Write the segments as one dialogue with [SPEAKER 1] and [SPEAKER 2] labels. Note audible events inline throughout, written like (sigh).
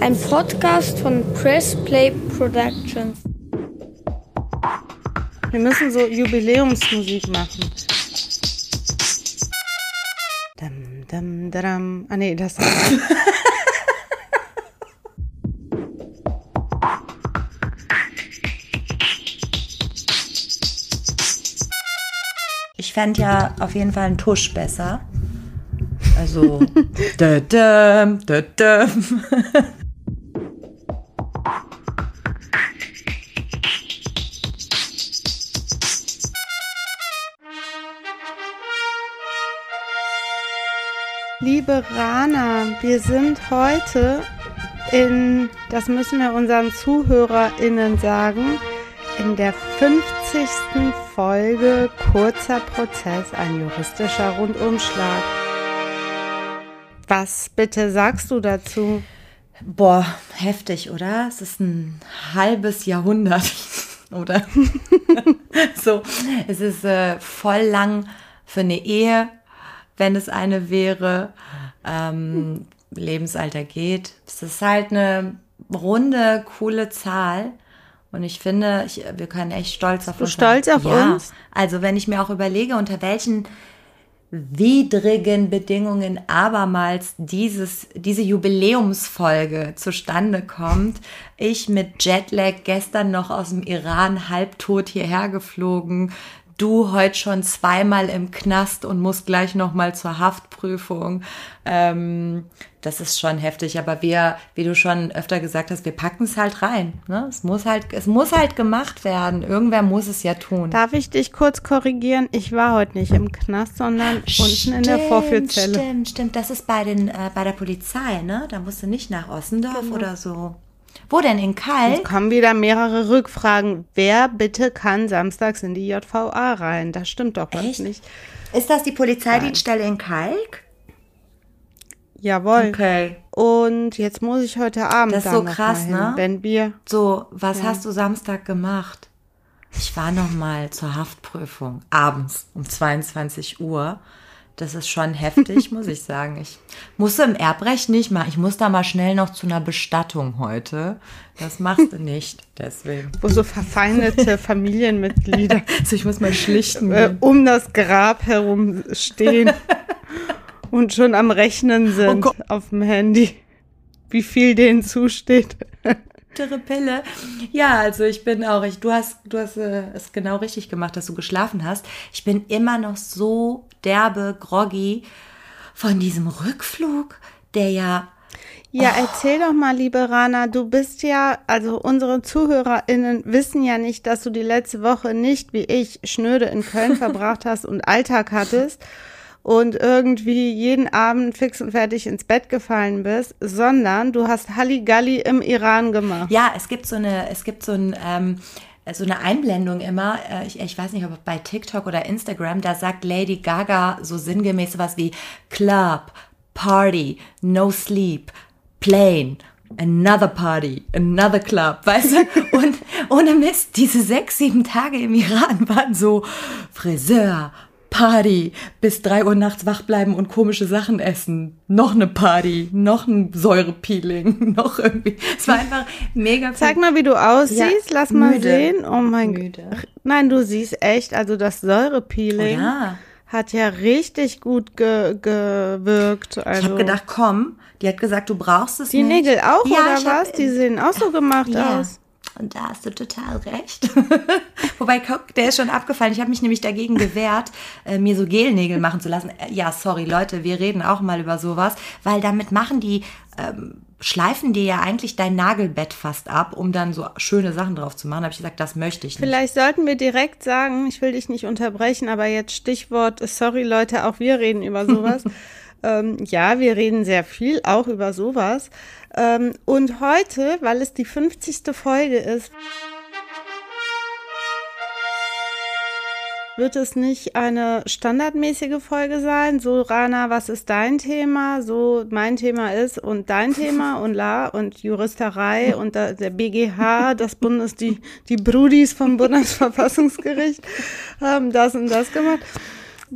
[SPEAKER 1] Ein Podcast von Press Play Productions.
[SPEAKER 2] Wir müssen so Jubiläumsmusik machen. Dam, dam, dam. Ah nee, das
[SPEAKER 3] Ich fände ja auf jeden Fall einen Tusch besser. Also. da, da, da, da.
[SPEAKER 2] Liebe Rana, wir sind heute in, das müssen wir unseren ZuhörerInnen sagen, in der 50. Folge Kurzer Prozess, ein juristischer Rundumschlag. Was bitte sagst du dazu?
[SPEAKER 3] Boah, heftig, oder? Es ist ein halbes Jahrhundert, (laughs) oder? (laughs) so, es ist äh, voll lang für eine Ehe, wenn es eine wäre. Ähm, Lebensalter geht. Es ist halt eine runde, coole Zahl. Und ich finde, ich, wir können echt stolz auf
[SPEAKER 2] du
[SPEAKER 3] uns
[SPEAKER 2] stolz auf
[SPEAKER 3] ja.
[SPEAKER 2] uns?
[SPEAKER 3] Also wenn ich mir auch überlege, unter welchen widrigen Bedingungen abermals dieses, diese Jubiläumsfolge zustande kommt. Ich mit Jetlag gestern noch aus dem Iran halbtot hierher geflogen. Du heute schon zweimal im Knast und musst gleich noch mal zur Haftprüfung. Ähm, das ist schon heftig, aber wir, wie du schon öfter gesagt hast, wir packen es halt rein. Ne? Es muss halt, es muss halt gemacht werden. Irgendwer muss es ja tun.
[SPEAKER 2] Darf ich dich kurz korrigieren? Ich war heute nicht im Knast, sondern unten in der Vorführzelle.
[SPEAKER 3] Stimmt, stimmt. Das ist bei den, äh, bei der Polizei, ne? Da musst du nicht nach Ossendorf
[SPEAKER 2] Genau.
[SPEAKER 3] oder so. Wo denn? In Kalk?
[SPEAKER 2] Es kommen wieder mehrere Rückfragen. Wer bitte kann samstags in die JVA rein? Das stimmt doch was
[SPEAKER 3] Echt?
[SPEAKER 2] nicht.
[SPEAKER 3] Ist das die Polizeidienststelle in Kalk?
[SPEAKER 2] Jawohl.
[SPEAKER 3] Okay.
[SPEAKER 2] Und jetzt muss ich heute Abend
[SPEAKER 3] Das ist so krass, ne?
[SPEAKER 2] wenn wir
[SPEAKER 3] So, was hast du Samstag gemacht? Ich war noch mal zur Haftprüfung abends um 22 Uhr. Das ist schon heftig, (laughs) muss ich sagen. Ich musste im Erbrecht nicht mal. Ich muss da mal schnell noch zu einer Bestattung heute. Das machst du nicht, (laughs) deswegen.
[SPEAKER 2] wo so verfeindete (laughs) Familienmitglieder
[SPEAKER 3] Also ich muss mal schlichten.
[SPEAKER 2] äh, um das Grab herum stehen und schon am Rechnen sind
[SPEAKER 3] Oh
[SPEAKER 2] auf dem Handy, wie viel denen zusteht.
[SPEAKER 3] Pille. Ja, also ich bin auch, ich, du hast, du hast äh, es genau richtig gemacht, dass du geschlafen hast. Ich bin immer noch so derbe, groggy von diesem Rückflug, der ja
[SPEAKER 2] Ja, erzähl doch mal, liebe Rana, du bist ja, also unsere ZuhörerInnen wissen ja nicht, dass du die letzte Woche nicht wie ich schnöde in Köln (laughs) verbracht hast und Alltag hattest und irgendwie jeden Abend fix und fertig ins Bett gefallen bist, sondern du hast Halligalli im Iran gemacht.
[SPEAKER 3] Ja, es gibt so eine, es gibt so ein, ähm, so eine Einblendung immer, äh, ich, ich weiß nicht, ob bei TikTok oder Instagram, da sagt Lady Gaga so sinngemäß sowas wie Club, Party, No Sleep, Plane, Another Party, Another Club, (laughs) weißt du? Und ohne Mist, diese sechs, sieben Tage im Iran waren so Friseur, Party, bis drei Uhr nachts wach bleiben und komische Sachen essen. Noch eine Party, noch ein Säurepeeling, (laughs) noch irgendwie. Es war einfach mega viel.
[SPEAKER 2] Sag mal, wie du aussiehst,
[SPEAKER 3] Ja,
[SPEAKER 2] lass mal
[SPEAKER 3] müde.
[SPEAKER 2] sehen. Oh mein. Gott. Nein, du siehst echt, also das Säurepeeling
[SPEAKER 3] Oh ja.
[SPEAKER 2] hat ja richtig gut ge gewirkt. Also
[SPEAKER 3] Ich habe gedacht, komm, die hat gesagt, du brauchst es
[SPEAKER 2] Die
[SPEAKER 3] nicht.
[SPEAKER 2] Nägel auch,
[SPEAKER 3] Ja,
[SPEAKER 2] oder
[SPEAKER 3] ich hab-
[SPEAKER 2] was? Die sehen auch so gemacht
[SPEAKER 3] ja.
[SPEAKER 2] aus.
[SPEAKER 3] Und da hast du total recht. (laughs) Wobei, guck, der ist schon abgefallen. Ich habe mich nämlich dagegen gewehrt, äh, mir so Gelnägel machen zu lassen. Äh, ja, sorry, Leute, wir reden auch mal über sowas, weil damit machen die, ähm, schleifen dir ja eigentlich dein Nagelbett fast ab, um dann so schöne Sachen drauf zu machen. Da habe ich gesagt, das möchte ich nicht.
[SPEAKER 2] Vielleicht sollten wir direkt sagen, ich will dich nicht unterbrechen, aber jetzt Stichwort, sorry Leute, auch wir reden über sowas. (laughs) ähm, ja, wir reden sehr viel, auch über sowas. Ähm, und heute, weil es die 50. Folge ist, wird es nicht eine standardmäßige Folge sein. So, Rana, was ist dein Thema? So, mein Thema ist und dein Thema und La und Juristerei und da, der BGH, das Bundes, die, die Brudis vom Bundesverfassungsgericht (laughs) haben das und das gemacht.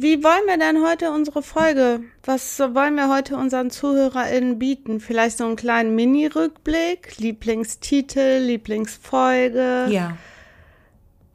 [SPEAKER 2] Wie wollen wir denn heute unsere Folge? Was wollen wir heute unseren ZuhörerInnen bieten? Vielleicht so einen kleinen Mini-Rückblick, Lieblingstitel, Lieblingsfolge.
[SPEAKER 3] Ja.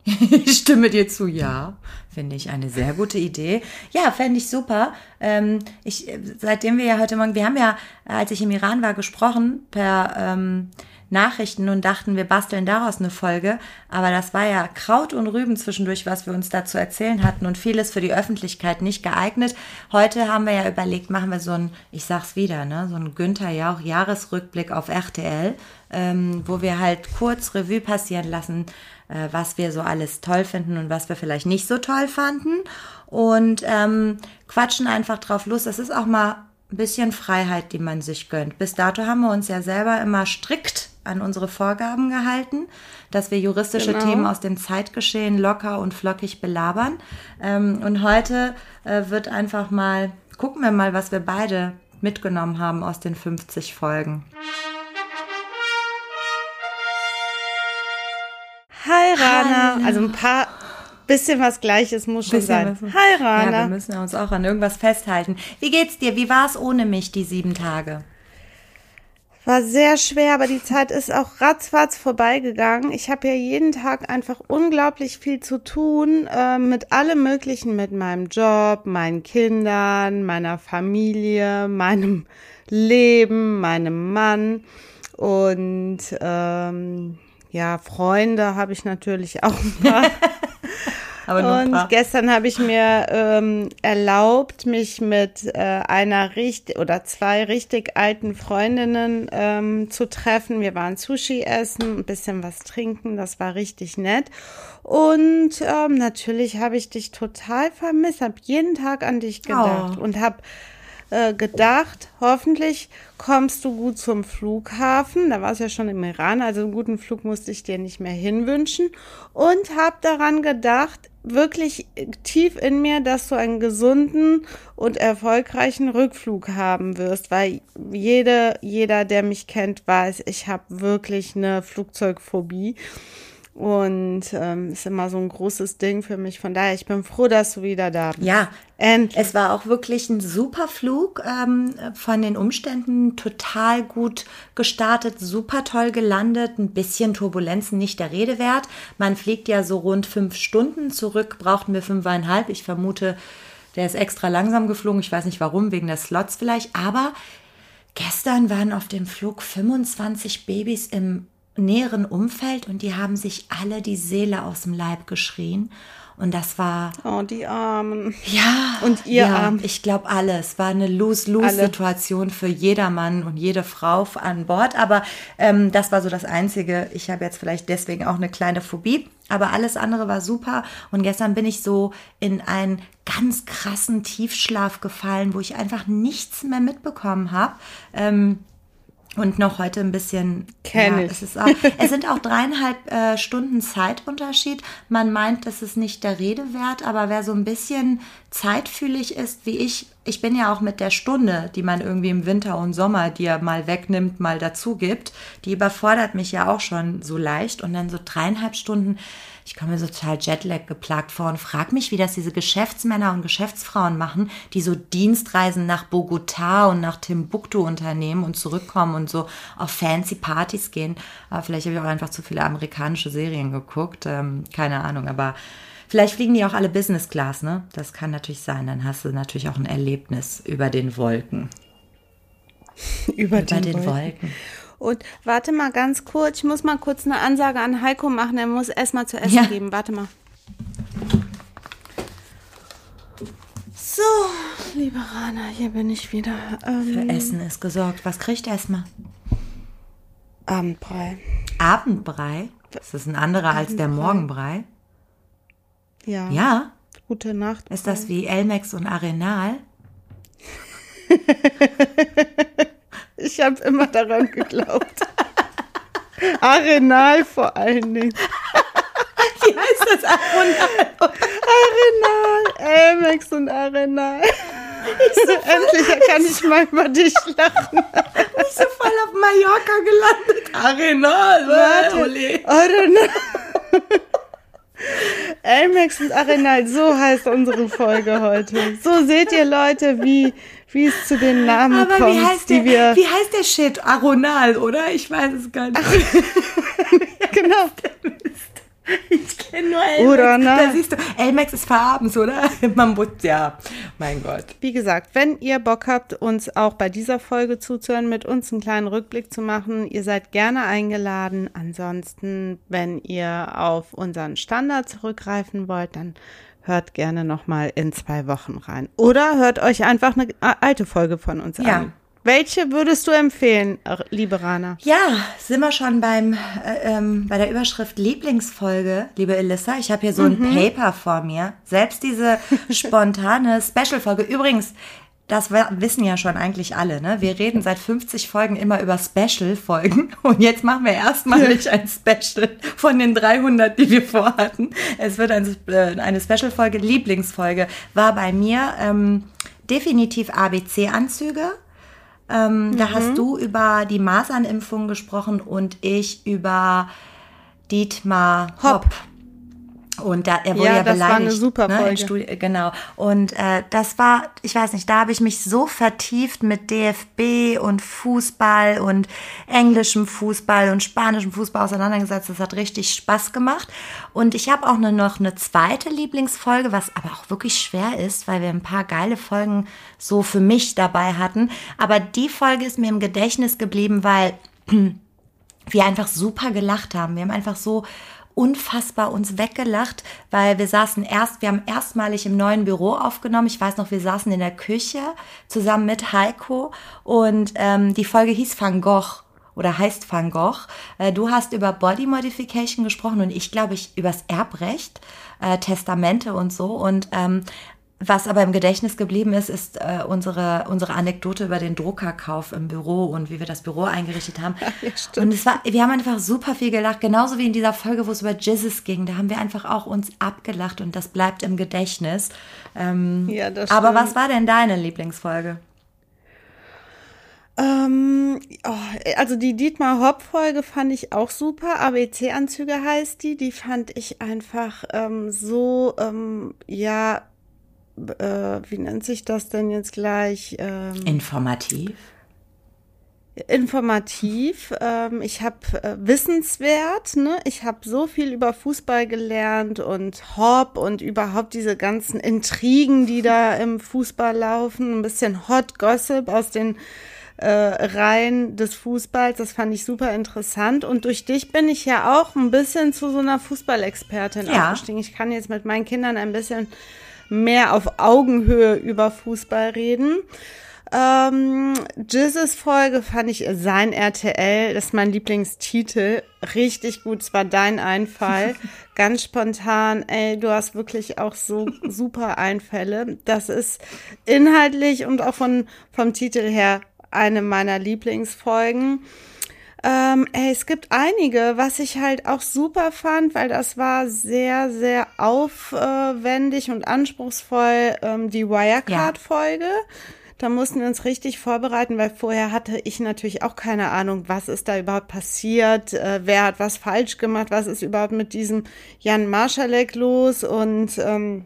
[SPEAKER 3] (laughs) Ich stimme dir zu, ja. Finde ich eine sehr gute Idee. Ja, fände ich super. Ähm, ich, seitdem wir ja heute Morgen, wir haben ja, als ich im Iran war, gesprochen per ähm, Nachrichten und dachten, wir basteln daraus eine Folge. Aber das war ja Kraut und Rüben zwischendurch, was wir uns da zu erzählen hatten und vieles für die Öffentlichkeit nicht geeignet. Heute haben wir ja überlegt, machen wir so ein, ich sag's wieder, ne, so ein Günther Jauch Jahresrückblick auf RTL, ähm, wo wir halt kurz Revue passieren lassen, äh, was wir so alles toll finden und was wir vielleicht nicht so toll fanden. Und ähm, quatschen einfach drauf los. Das ist auch mal ein bisschen Freiheit, die man sich gönnt. Bis dato haben wir uns ja selber immer strikt an unsere Vorgaben gehalten, dass wir juristische
[SPEAKER 2] Genau.
[SPEAKER 3] Themen aus dem Zeitgeschehen locker und flockig belabern. Ähm, und heute äh, wird einfach mal, gucken wir mal, was wir beide mitgenommen haben aus den 50 Folgen.
[SPEAKER 2] Hi Rana.
[SPEAKER 3] Hallo.
[SPEAKER 2] Also ein paar, bisschen was Gleiches muss schon sein. Hi
[SPEAKER 3] Ja, wir
[SPEAKER 2] Rana.
[SPEAKER 3] müssen uns auch an irgendwas festhalten. Wie geht's dir? Wie war es ohne mich, die sieben Tage?
[SPEAKER 2] War sehr schwer, aber die Zeit ist auch ratzfatz vorbeigegangen. Ich habe ja jeden Tag einfach unglaublich viel zu tun äh, mit allem Möglichen, mit meinem Job, meinen Kindern, meiner Familie, (laughs) meinem Leben, meinem Mann und ähm, ja, Freunde habe ich natürlich auch ein paar. (laughs) Und gestern habe ich mir ähm, erlaubt, mich mit äh, einer richtig oder zwei richtig alten Freundinnen ähm, zu treffen. Wir waren Sushi essen, ein bisschen was trinken, das war richtig nett. Und ähm, natürlich habe ich dich total vermisst, habe jeden Tag an dich gedacht
[SPEAKER 3] Oh.
[SPEAKER 2] und habe äh, gedacht, hoffentlich kommst du gut zum Flughafen. Da war es ja schon im Iran, also einen guten Flug musste ich dir nicht mehr hinwünschen. Und habe daran gedacht, wirklich tief in mir, dass du einen gesunden und erfolgreichen Rückflug haben wirst, weil jede, jeder, der mich kennt, weiß, ich habe wirklich eine Flugzeugphobie. Und ähm, ist immer so ein großes Ding für mich. Von daher, ich bin froh, dass du wieder da bist.
[SPEAKER 3] Ja,
[SPEAKER 2] Endlich.
[SPEAKER 3] es war auch wirklich ein super Flug, ähm, von den Umständen total gut gestartet, super toll gelandet, ein bisschen Turbulenzen nicht der Rede wert. Man fliegt ja so rund fünf Stunden, zurück brauchten wir fünfeinhalb. Ich vermute, der ist extra langsam geflogen, ich weiß nicht warum, wegen der Slots vielleicht, aber Gestern waren auf dem Flug 25 Babys im näheren Umfeld und die haben sich alle die Seele aus dem Leib geschrien. Und das war,
[SPEAKER 2] Oh, die Armen.
[SPEAKER 3] ja.
[SPEAKER 2] Und ihr
[SPEAKER 3] ja,
[SPEAKER 2] Arm.
[SPEAKER 3] Ich glaube, alle. Es war eine Lose-Lose-Situation für jeder Mann und jede Frau an Bord. Aber ähm, das war so das Einzige. Ich habe jetzt vielleicht deswegen auch eine kleine Phobie. Aber alles andere war super. Und gestern bin ich so in einen ganz krassen Tiefschlaf gefallen, wo ich einfach nichts mehr mitbekommen habe. Ähm, und noch heute ein bisschen.
[SPEAKER 2] Kenn
[SPEAKER 3] ja,
[SPEAKER 2] ich.
[SPEAKER 3] Es, ist auch, es sind auch dreieinhalb äh, Stunden Zeitunterschied. Man meint, das ist nicht der Rede wert, aber wer so ein bisschen zeitfühlig ist wie ich, ich bin ja auch mit der Stunde, die man irgendwie im Winter und Sommer dir mal wegnimmt, mal dazu gibt, die überfordert mich ja auch schon so leicht. Und dann so dreieinhalb Stunden, ich komme mir so total Jetlag geplagt vor und frag mich, wie das diese Geschäftsmänner und Geschäftsfrauen machen, die so Dienstreisen nach Bogotá und nach Timbuktu unternehmen und zurückkommen und so auf fancy Partys gehen. Aber vielleicht habe ich auch einfach zu viele amerikanische Serien geguckt. Ähm, keine Ahnung, aber vielleicht fliegen die auch alle Business Class, ne? Das kann natürlich sein. Dann hast du natürlich auch ein Erlebnis über den Wolken.
[SPEAKER 2] Über,
[SPEAKER 3] Über den Wolken.
[SPEAKER 2] Und warte mal ganz kurz, ich muss mal kurz eine Ansage an Heiko machen, er muss erstmal zu essen
[SPEAKER 3] Ja.
[SPEAKER 2] geben. Warte mal. So, liebe Rana, hier bin ich wieder.
[SPEAKER 3] Für
[SPEAKER 2] Ähm,
[SPEAKER 3] Essen ist gesorgt. Was kriegt erstmal?
[SPEAKER 2] Abendbrei.
[SPEAKER 3] Abendbrei? Ist das ein anderer als der
[SPEAKER 2] Abendbrei.
[SPEAKER 3] Morgenbrei?
[SPEAKER 2] Ja.
[SPEAKER 3] Ja.
[SPEAKER 2] Gute Nacht.
[SPEAKER 3] Ist das wie Elmex und Arenal? (laughs)
[SPEAKER 2] Ich habe immer daran geglaubt. Arenal vor allen Dingen.
[SPEAKER 3] Wie heißt das Arenal?
[SPEAKER 2] Arenal, Elmex und Arenal. Endlich kann ich mal über dich lachen.
[SPEAKER 3] Ich so voll auf Mallorca gelandet. Arenal,
[SPEAKER 2] Warte.
[SPEAKER 3] Ole.
[SPEAKER 2] Arenal. Elmex und Arenal, so heißt unsere Folge heute. So seht ihr Leute, wie, wie es zu den Namen
[SPEAKER 3] Aber
[SPEAKER 2] kommt,
[SPEAKER 3] wie heißt,
[SPEAKER 2] die
[SPEAKER 3] der,
[SPEAKER 2] wir.
[SPEAKER 3] wie heißt der Shit? Aronal, oder? Ich weiß es gar nicht. (laughs)
[SPEAKER 2] genau. (laughs)
[SPEAKER 3] Ich kenne nur Elmex.
[SPEAKER 2] Oder na?
[SPEAKER 3] Da siehst du, Elmex ist verabends, oder? (laughs) Man muss, ja. Mein Gott.
[SPEAKER 2] Wie gesagt, wenn ihr Bock habt, uns auch bei dieser Folge zuzuhören, mit uns einen kleinen Rückblick zu machen, ihr seid gerne eingeladen. Ansonsten, wenn ihr auf unseren Standard zurückgreifen wollt, dann hört gerne nochmal in zwei Wochen rein. Oder hört euch einfach eine alte Folge von uns
[SPEAKER 3] Ja.
[SPEAKER 2] an. Welche würdest du empfehlen, liebe Rana?
[SPEAKER 3] Ja, sind wir schon beim äh, ähm, bei der Überschrift Lieblingsfolge, liebe Elissa. Ich habe hier so ein Paper vor mir. Selbst diese (laughs) spontane Special-Folge. Übrigens, das wissen ja schon eigentlich alle, ne? Wir reden seit 50 Folgen immer über Special-Folgen (laughs) und jetzt machen wir erstmalig ein Special von den 300, die wir vorhatten. Es wird ein, äh, eine Special-Folge, Lieblingsfolge, war bei mir ähm, definitiv ABC-Anzüge. Ähm, Da hast du über die Masernimpfung gesprochen und ich über Dietmar Hopp. Und da, er wurde
[SPEAKER 2] Ja,
[SPEAKER 3] ja,
[SPEAKER 2] das war
[SPEAKER 3] beleidigt.
[SPEAKER 2] eine super
[SPEAKER 3] ne,
[SPEAKER 2] Folge.
[SPEAKER 3] Studi- genau. Und äh, das war, ich weiß nicht, da habe ich mich so vertieft mit DFB und Fußball und englischem Fußball und spanischem Fußball auseinandergesetzt. Das hat richtig Spaß gemacht. Und ich habe auch nur noch eine zweite Lieblingsfolge, was aber auch wirklich schwer ist, weil wir ein paar geile Folgen so für mich dabei hatten. Aber die Folge ist mir im Gedächtnis geblieben, weil (clears throat) wir einfach super gelacht haben. Wir haben einfach so unfassbar uns weggelacht, weil wir saßen erst, wir haben erstmalig im neuen Büro aufgenommen. Ich weiß noch, wir saßen in der Küche zusammen mit Heiko und ähm, die Folge hieß Van Gogh oder heißt Van Gogh. Äh, du hast über Body Modification gesprochen und ich glaube ich übers Erbrecht, äh, Testamente und so und ähm, was aber im Gedächtnis geblieben ist, ist äh, unsere, unsere Anekdote über den Druckerkauf im Büro und wie wir das Büro eingerichtet haben. (laughs)
[SPEAKER 2] Ja, stimmt.
[SPEAKER 3] und es war, wir haben einfach super viel gelacht, genauso wie in dieser Folge, wo es über Jizzes ging. Da haben wir einfach auch uns abgelacht und das bleibt im Gedächtnis. Ähm,
[SPEAKER 2] Ja, das
[SPEAKER 3] aber
[SPEAKER 2] stimmt.
[SPEAKER 3] was war denn deine Lieblingsfolge?
[SPEAKER 2] Ähm, oh, also die Dietmar Hopp-Folge fand ich auch super. ABC-Anzüge heißt die. Die fand ich einfach ähm, so, ähm, ja, äh, wie nennt sich das denn jetzt gleich? Ähm,
[SPEAKER 3] Informativ.
[SPEAKER 2] informativ. Ähm, ich habe äh, wissenswert. Ne? Ich habe so viel über Fußball gelernt und Hop und überhaupt diese ganzen Intrigen, die da im Fußball laufen. Ein bisschen Hot Gossip aus den äh, Reihen des Fußballs. Das fand ich super interessant. Und durch dich bin ich ja auch ein bisschen zu so einer Fußballexpertin
[SPEAKER 3] Ja.
[SPEAKER 2] aufgestiegen. Ich kann jetzt mit meinen Kindern ein bisschen mehr auf Augenhöhe über Fußball reden. Ähm, Jizzes Folge fand ich sein RTL, das ist mein Lieblingstitel. Richtig gut, es war dein Einfall. (laughs) Ganz spontan, ey, du hast wirklich auch so (laughs) super Einfälle. Das ist inhaltlich und auch von, vom Titel her eine meiner Lieblingsfolgen. Ähm, ey, es gibt einige, was ich halt auch super fand, weil das war sehr, sehr aufwendig und anspruchsvoll, ähm, die Wirecard-Folge. Da mussten wir uns richtig vorbereiten, weil vorher hatte ich natürlich auch keine Ahnung, was ist da überhaupt passiert, äh, wer hat was falsch gemacht, was ist überhaupt mit diesem Jan Marschalek los und ähm,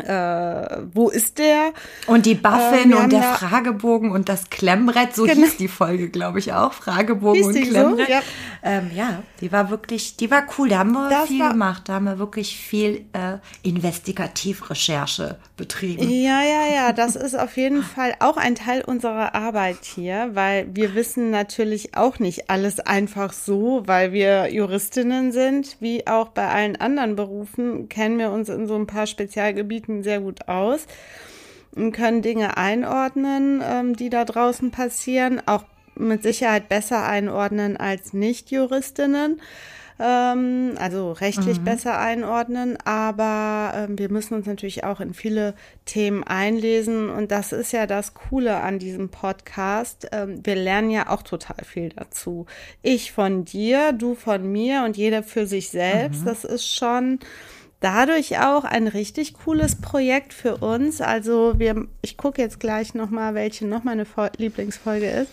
[SPEAKER 2] äh, wo ist der?
[SPEAKER 3] Und die Buffin
[SPEAKER 2] haben
[SPEAKER 3] und der
[SPEAKER 2] da-
[SPEAKER 3] Fragebogen und das Klemmbrett, so
[SPEAKER 2] Genau.
[SPEAKER 3] hieß die Folge, glaube ich auch. Fragebogen und
[SPEAKER 2] die so?
[SPEAKER 3] Klemmbrett.
[SPEAKER 2] Ja.
[SPEAKER 3] Ähm, ja, die war wirklich, die war cool. Da haben wir
[SPEAKER 2] Das
[SPEAKER 3] viel
[SPEAKER 2] war-
[SPEAKER 3] gemacht. Da haben wir wirklich viel äh, Investigativrecherche betrieben.
[SPEAKER 2] Ja, ja, ja, das ist auf jeden Fall auch ein Teil unserer Arbeit hier, weil wir wissen natürlich auch nicht alles einfach so, weil wir Juristinnen sind, wie auch bei allen anderen Berufen, kennen wir uns in so ein paar Spezialgebieten sehr gut aus und können Dinge einordnen, ähm, die da draußen passieren, auch mit Sicherheit besser einordnen als Nicht-Juristinnen ähm, also rechtlich besser einordnen, aber ähm, wir müssen uns natürlich auch in viele Themen einlesen und das ist ja das Coole an diesem Podcast. Ähm, wir lernen ja auch total viel dazu. Ich von dir, du von mir und jeder für sich selbst. Das ist schon dadurch auch ein richtig cooles Projekt für uns. Also wir, ich gucke jetzt gleich noch mal, welche noch meine Fol- Lieblingsfolge ist.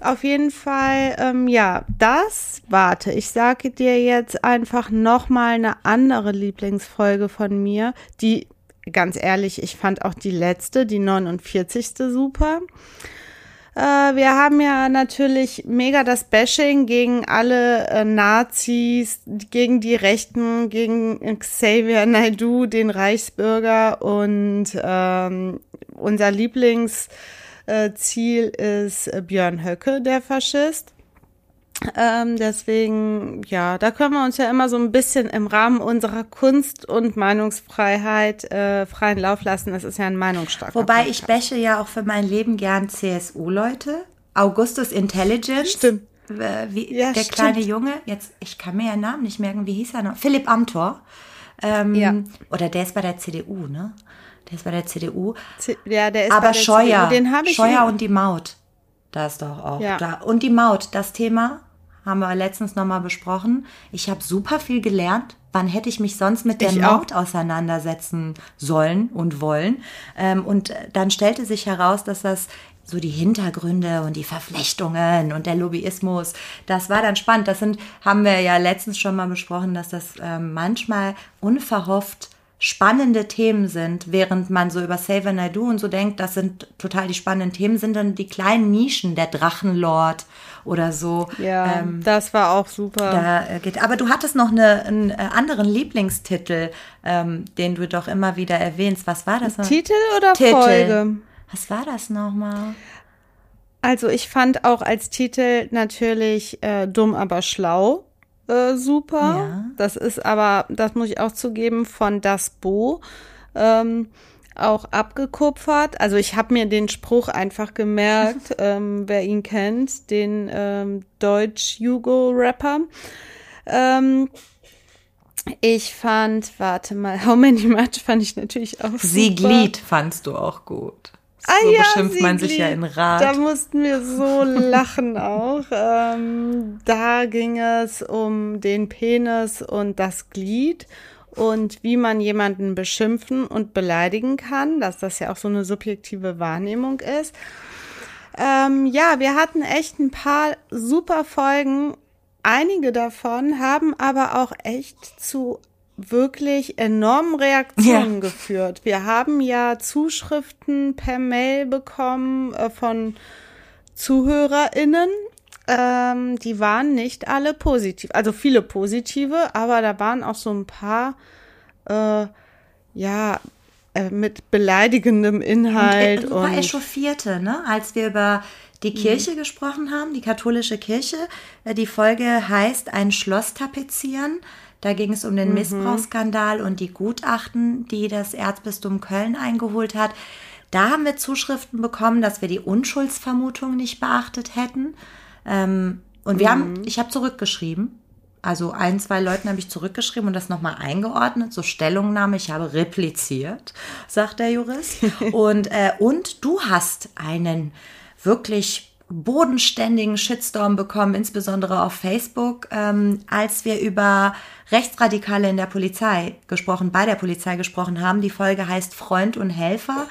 [SPEAKER 2] auf jeden Fall, ähm, ja, das, warte, ich sage dir jetzt einfach nochmal eine andere Lieblingsfolge von mir, die, ganz ehrlich, ich fand auch die letzte, die 49. super. Äh, wir haben ja natürlich mega das Bashing gegen alle äh, Nazis, gegen die Rechten, gegen Xavier Naidu, den Reichsbürger und ähm, unser Lieblings äh, ist Björn Höcke, der Faschist. Ähm, deswegen, ja, da können wir uns ja immer so ein bisschen im Rahmen unserer Kunst- und Meinungsfreiheit äh, freien Lauf lassen. Das ist ja ein meinungsstarker
[SPEAKER 3] Wobei Podcast. ich bäche ja auch für mein Leben gern CSU-Leute. Augustus Intelligence.
[SPEAKER 2] Stimmt.
[SPEAKER 3] Wie, ja, der stimmt. kleine Junge, jetzt, ich kann mir ja Namen nicht merken, wie hieß er noch? Philipp Amthor. Ähm, ja. Oder der ist bei der CDU, ne? Der ist bei der CDU.
[SPEAKER 2] C ja, der ist
[SPEAKER 3] Aber
[SPEAKER 2] bei der
[SPEAKER 3] Scheuer,
[SPEAKER 2] CDU. Den habe ich
[SPEAKER 3] Scheuer und die Maut. Da ist doch auch ja. da. Und die Maut, das Thema haben wir letztens nochmal besprochen. Ich habe super viel gelernt. Wann hätte ich mich sonst mit der Maut auseinandersetzen sollen und wollen? Ähm, und dann stellte sich heraus, dass das so die Hintergründe und die Verflechtungen und der Lobbyismus, das war dann spannend. Das sind, haben wir ja letztens schon mal besprochen, dass das ähm, manchmal unverhofft spannende Themen sind, während man so über Save Naidu und so denkt, das sind total die spannenden Themen, sind dann die kleinen Nischen, der Drachenlord oder so.
[SPEAKER 2] Ja, ähm, das war auch super.
[SPEAKER 3] Da äh, geht, aber du hattest noch eine, einen äh, anderen Lieblingstitel, ähm, den du doch immer wieder erwähnst. Was war das?
[SPEAKER 2] Titel oder Titel. Folge?
[SPEAKER 3] Was war das nochmal?
[SPEAKER 2] Also ich fand auch als Titel natürlich äh, dumm aber schlau äh, super. Ja. Das ist aber, das muss ich auch zugeben, von Das Bo. Ähm, auch abgekupfert. Also ich habe mir den Spruch einfach gemerkt, (laughs) ähm, wer ihn kennt, den ähm, Deutsch-Jugo-Rapper. Ähm, ich fand, warte mal, (laughs) How Many Much fand ich natürlich auch super.
[SPEAKER 3] Sieglied fandst du auch gut.
[SPEAKER 2] Ah, so ja,
[SPEAKER 3] beschimpft man sich ja in Rat.
[SPEAKER 2] Da mussten wir so lachen auch. Ähm, da ging es um den Penis und das Glied und wie man jemanden beschimpfen und beleidigen kann, dass das ja auch so eine subjektive Wahrnehmung ist. Ähm, ja, wir hatten echt ein paar super Folgen. Einige davon haben aber auch echt zu wirklich enormen Reaktionen ja. geführt. Wir haben ja Zuschriften per Mail bekommen äh, von ZuhörerInnen. Ähm, die waren nicht alle positiv. Also viele positive, aber da waren auch so ein paar, äh, ja, äh, mit beleidigendem Inhalt.
[SPEAKER 3] Und, äh, und echauffierte, ne? Als wir über die mhm. Kirche mhm. gesprochen haben, die katholische Kirche. Äh, die Folge heißt Ein Schloss tapezieren. Da ging es um den mhm. Missbrauchsskandal und die Gutachten, die das Erzbistum Köln eingeholt hat. Da haben wir Zuschriften bekommen, dass wir die Unschuldsvermutung nicht beachtet hätten. Ähm, und wir mhm. haben, ich habe zurückgeschrieben. Also ein, zwei Leuten habe ich zurückgeschrieben und das nochmal eingeordnet, so Stellungnahme, ich habe repliziert, sagt der Jurist. (laughs) und, äh, und du hast einen wirklich bodenständigen Shitstorm bekommen, insbesondere auf Facebook, ähm, als wir über Rechtsradikale in der Polizei gesprochen, bei der Polizei gesprochen haben. Die Folge heißt Freund und Helfer.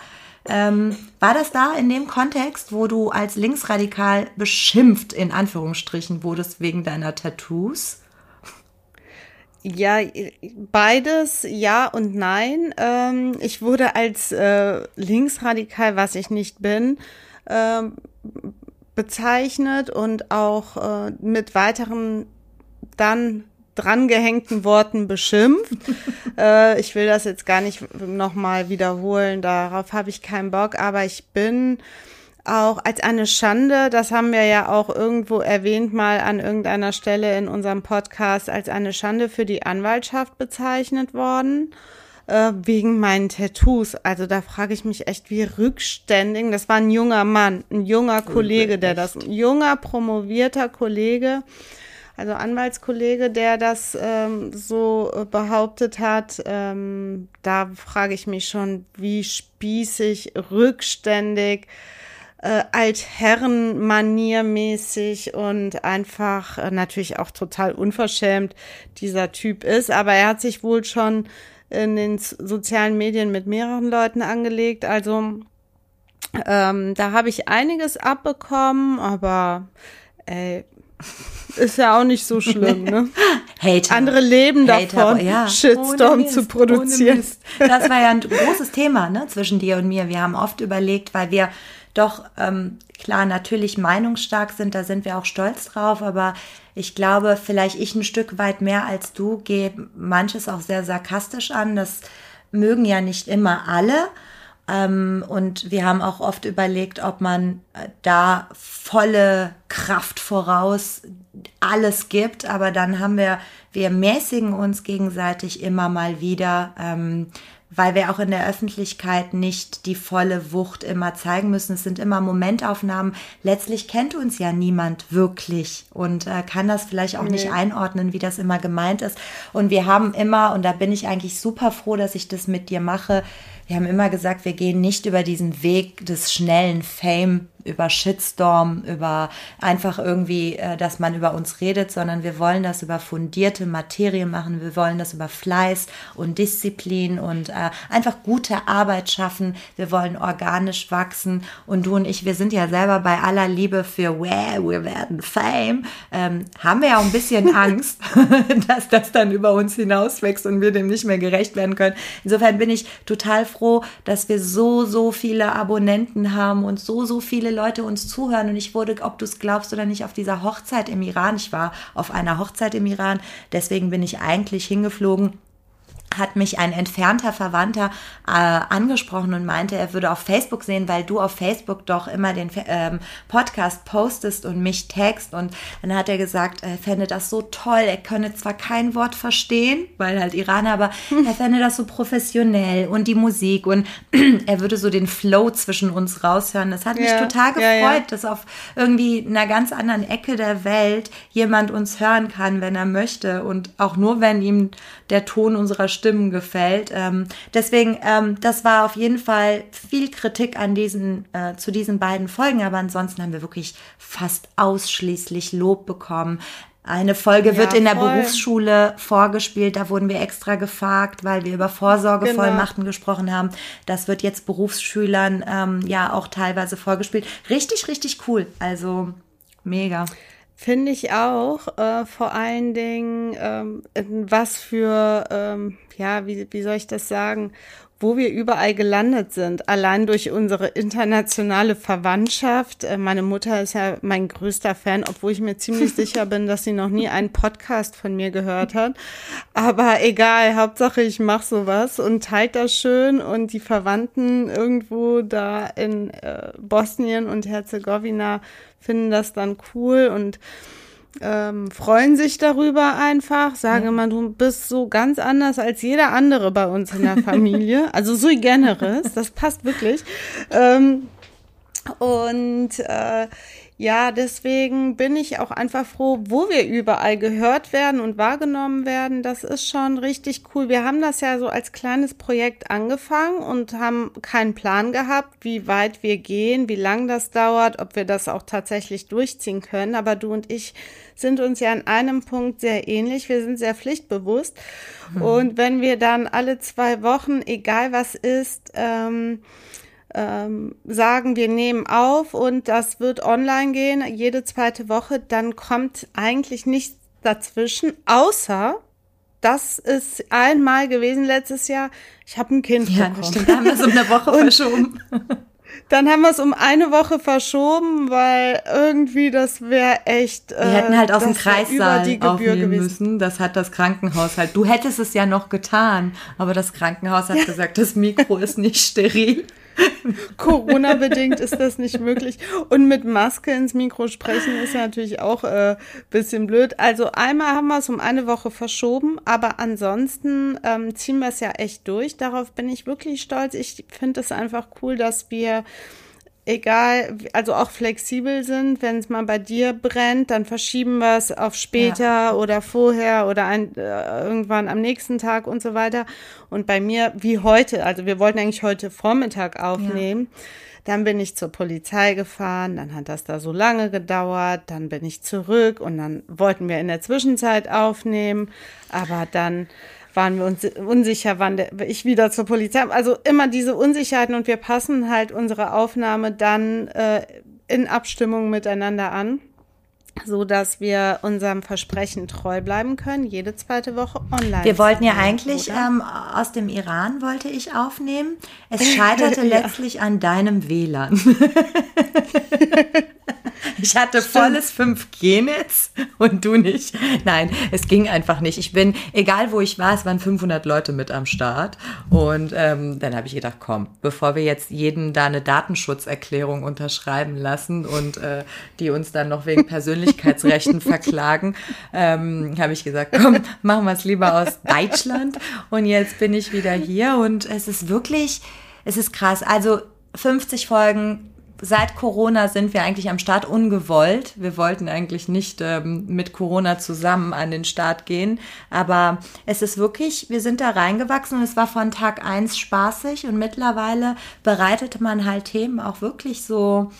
[SPEAKER 3] Ähm, war das da in dem Kontext, wo du als linksradikal beschimpft, in Anführungsstrichen, wurdest wegen deiner Tattoos?
[SPEAKER 2] Ja, beides, ja und nein. Ähm, ich wurde als äh, linksradikal, was ich nicht bin, ähm, bezeichnet und auch äh, mit weiteren dann drangehängten Worten beschimpft. (laughs) äh, ich will das jetzt gar nicht nochmal wiederholen, darauf habe ich keinen Bock, aber ich bin auch als eine Schande, das haben wir ja auch irgendwo erwähnt mal an irgendeiner Stelle in unserem Podcast, als eine Schande für die Anwaltschaft bezeichnet worden äh, wegen meinen Tattoos. Also da frage ich mich echt, wie rückständig. Das war ein junger Mann, ein junger Kollege, der das, ein junger promovierter Kollege, also Anwaltskollege, der das ähm, so äh, behauptet hat. Ähm, da frage ich mich schon, wie spießig, rückständig äh, altherrenmaniermäßig und einfach äh, natürlich auch total unverschämt dieser Typ ist. Aber er hat sich wohl schon in den sozialen Medien mit mehreren Leuten angelegt. Also Ähm, da habe ich einiges abbekommen, aber ey, (laughs) ist ja auch nicht so schlimm, ne? (laughs)
[SPEAKER 3] Hater.
[SPEAKER 2] Andere leben
[SPEAKER 3] Hater,
[SPEAKER 2] davon,
[SPEAKER 3] ja.
[SPEAKER 2] Shitstorm
[SPEAKER 3] Mist,
[SPEAKER 2] zu produzieren.
[SPEAKER 3] Das war ja ein großes Thema ne, zwischen dir und mir. Wir haben oft überlegt, weil wir doch ähm, klar natürlich meinungsstark sind, da sind wir auch stolz drauf, aber ich glaube, vielleicht ich ein Stück weit mehr als du gehe manches auch sehr sarkastisch an. Das mögen ja nicht immer alle. Ähm, und wir haben auch oft überlegt, ob man äh, da volle Kraft voraus alles gibt. Aber dann haben wir, wir mäßigen uns gegenseitig immer mal wieder. Weil wir auch in der Öffentlichkeit nicht die volle Wucht immer zeigen müssen. Es sind immer Momentaufnahmen. Letztlich kennt uns ja niemand wirklich und äh, kann das vielleicht auch nee. nicht einordnen, wie das immer gemeint ist. Und wir haben immer, und da bin ich eigentlich super froh, dass ich das mit dir mache, wir haben immer gesagt, wir gehen nicht über diesen Weg des schnellen Fame, über Shitstorm, über einfach irgendwie, äh, dass man über uns redet, sondern wir wollen das über fundierte Materie machen. Wir wollen das über Fleiß und Disziplin und äh, einfach gute Arbeit schaffen. Wir wollen organisch wachsen. Und du und ich, wir sind ja selber bei aller Liebe für, well, wir werden Fame, ähm, haben wir ja auch ein bisschen (laughs) Angst, (laughs) dass das dann über uns hinauswächst und wir dem nicht mehr gerecht werden können. Insofern bin ich total froh, froh, dass wir so, so viele Abonnenten haben und so, so viele Leute uns zuhören. Und ich wurde, ob du es glaubst oder nicht, auf dieser Hochzeit im Iran. Ich war auf einer Hochzeit im Iran. Deswegen bin ich eigentlich hingeflogen hat mich ein entfernter Verwandter äh, angesprochen und meinte, er würde auf Facebook sehen, weil du auf Facebook doch immer den ähm, Podcast postest und mich text. Und dann hat er gesagt, er fände das so toll. Er könne zwar kein Wort verstehen, weil halt Iraner, aber (laughs) er fände das so professionell und die Musik und (clears throat) er würde so den Flow zwischen uns raushören. Das hat mich ja, total gefreut, ja, ja. dass auf irgendwie einer ganz anderen Ecke der Welt jemand uns hören kann, wenn er möchte und auch nur, wenn ihm der Ton unserer Stimmen gefällt. Ähm, deswegen, ähm, das war auf jeden Fall viel Kritik an diesen, äh, zu diesen beiden Folgen, aber ansonsten haben wir wirklich fast ausschließlich Lob bekommen. Eine Folge ja, wird in der voll. Berufsschule vorgespielt, da wurden wir extra gefragt, weil wir über Vorsorgevollmachten genau. gesprochen haben. Das wird jetzt Berufsschülern ähm, ja auch teilweise vorgespielt. Richtig, richtig cool. Also mega.
[SPEAKER 2] Finde ich auch. Äh, vor allen Dingen, ähm, was für, ähm, ja, wie, wie soll ich das sagen, wo wir überall gelandet sind, allein durch unsere internationale Verwandtschaft. Äh, meine Mutter ist ja mein größter Fan, obwohl ich mir ziemlich (laughs) sicher bin, dass sie noch nie einen Podcast von mir gehört hat. Aber egal, Hauptsache ich mache sowas und teilt das schön und die Verwandten irgendwo da in äh, Bosnien und Herzegowina finden das dann cool und ähm, freuen sich darüber einfach, sagen immer, du bist so ganz anders als jeder andere bei uns in der Familie. (laughs) also sui generis, das passt wirklich. Ähm, und äh, ja, deswegen bin ich auch einfach froh, wo wir überall gehört werden und wahrgenommen werden. Das ist schon richtig cool. Wir haben das ja so als kleines Projekt angefangen und haben keinen Plan gehabt, wie weit wir gehen, wie lang das dauert, ob wir das auch tatsächlich durchziehen können. Aber du und ich sind uns ja an einem Punkt sehr ähnlich. Wir sind sehr pflichtbewusst. Mhm. Und wenn wir dann alle zwei Wochen, egal was ist, ähm, ähm, sagen, wir nehmen auf und das wird online gehen, jede zweite Woche, dann kommt eigentlich nichts dazwischen, außer das ist einmal gewesen letztes Jahr. Ich habe ein Kind
[SPEAKER 3] ja,
[SPEAKER 2] bekommen.
[SPEAKER 3] Stimmt, da haben wir es um eine Woche (laughs) verschoben.
[SPEAKER 2] Dann haben wir es um eine Woche verschoben, weil irgendwie das wäre echt.
[SPEAKER 3] Äh, wir hätten halt aus dem Kreissaal aufnehmen gewesen. müssen. Das hat das Krankenhaus halt. Du hättest es ja noch getan, aber das Krankenhaus hat gesagt, das Mikro ist nicht steril. (laughs)
[SPEAKER 2] Corona-bedingt ist das nicht möglich. Und mit Maske ins Mikro sprechen ist ja natürlich auch äh, bisschen blöd. Also einmal haben wir es um eine Woche verschoben, aber ansonsten ähm, ziehen wir es ja echt durch. Darauf bin ich wirklich stolz. Ich finde es einfach cool, dass wir egal, also auch flexibel sind. Wenn es mal bei dir brennt, dann verschieben wir es auf später ja. oder vorher oder ein, äh, irgendwann am nächsten Tag und so weiter. Und bei mir, wie heute, also wir wollten eigentlich heute Vormittag aufnehmen. Ja. Dann bin ich zur Polizei gefahren, dann hat das da so lange gedauert, dann bin ich zurück und dann wollten wir in der Zwischenzeit aufnehmen, aber dann waren wir uns unsicher, wann der, ich wieder zur Polizei. Also immer diese Unsicherheiten und wir passen halt unsere Aufnahme dann äh, in Abstimmung miteinander an so dass wir unserem Versprechen treu bleiben können, jede zweite Woche online.
[SPEAKER 3] Wir wollten ja eigentlich ähm, aus dem Iran wollte ich aufnehmen. Es scheiterte (laughs) ja. letztlich an deinem WLAN. (laughs) Ich hatte volles 5G-Netz und du nicht. Nein, es ging einfach nicht. Ich bin, egal wo ich war, es waren 500 Leute mit am Start. Und ähm, dann habe ich gedacht, komm, bevor wir jetzt jeden da eine Datenschutzerklärung unterschreiben lassen und äh, die uns dann noch wegen (laughs) Persönlichkeitsrechten verklagen, ähm, habe ich gesagt, komm, machen wir es lieber aus Deutschland. Und jetzt bin ich wieder hier und es ist wirklich, es ist krass. Also 50 Folgen seit Corona sind wir eigentlich am Start ungewollt. Wir wollten eigentlich nicht ähm, mit Corona zusammen an den Start gehen. Aber es ist wirklich, wir sind da reingewachsen und es war von Tag eins spaßig und mittlerweile bereitete man halt Themen auch wirklich so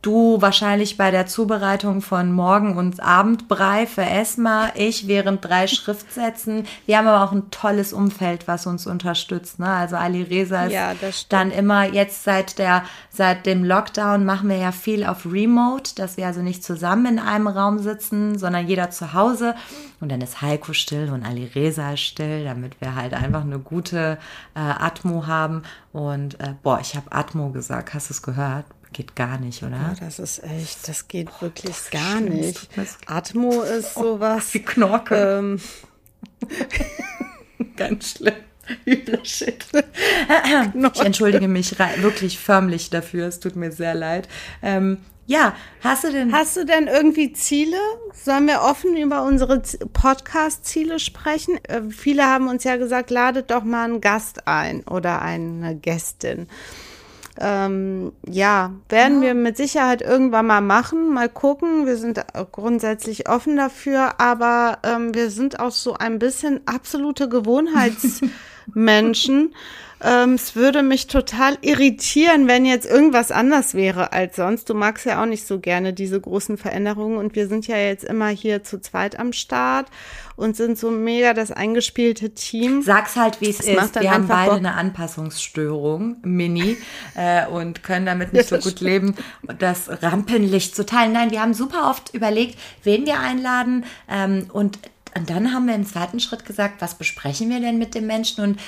[SPEAKER 3] Du wahrscheinlich bei der Zubereitung von Morgen- und Abendbrei für Esma, ich während drei (laughs) Schriftsätzen. Wir haben aber auch ein tolles Umfeld, was uns unterstützt. Ne? Also Ali Reza ist ja, dann immer jetzt seit der seit dem Lockdown machen wir ja viel auf Remote, dass wir also nicht zusammen in einem Raum sitzen, sondern jeder zu Hause. Und dann ist Heiko still und Ali Reza still, damit wir halt einfach eine gute äh, Atmo haben. Und äh, boah, ich habe Atmo gesagt, hast du es gehört? Geht gar nicht, oder?
[SPEAKER 2] Oh, das ist echt, das geht Boah, wirklich das gar nicht. Atmo ist oh, sowas.
[SPEAKER 3] Wie Knorke. Ähm. (laughs) Ganz schlimm. Übler Shit. ich entschuldige mich wirklich förmlich dafür. Es tut mir sehr leid. Ähm, ja, hast du denn.
[SPEAKER 2] Hast du denn irgendwie Ziele? Sollen wir offen über unsere Podcast-Ziele sprechen? Äh, viele haben uns ja gesagt, ladet doch mal einen Gast ein oder eine Gästin ähm, ja, werden ja. wir mit Sicherheit irgendwann mal machen, mal gucken. Wir sind grundsätzlich offen dafür, aber ähm, wir sind auch so ein bisschen absolute (laughs) Gewohnheitsmenschen. Ähm, es würde mich total irritieren, wenn jetzt irgendwas anders wäre als sonst. Du magst ja auch nicht so gerne diese großen Veränderungen und wir sind ja jetzt immer hier zu zweit am Start und sind so mega das eingespielte Team.
[SPEAKER 3] Sag's halt, wie es ist. Wir haben beide Bock. eine Anpassungsstörung, Mini, (laughs) äh, und können damit nicht ja, so gut stimmt. leben, das Rampenlicht zu teilen. Nein, wir haben super oft überlegt, wen wir einladen ähm, und und dann haben wir im zweiten Schritt gesagt, was besprechen wir denn mit dem Menschen? Und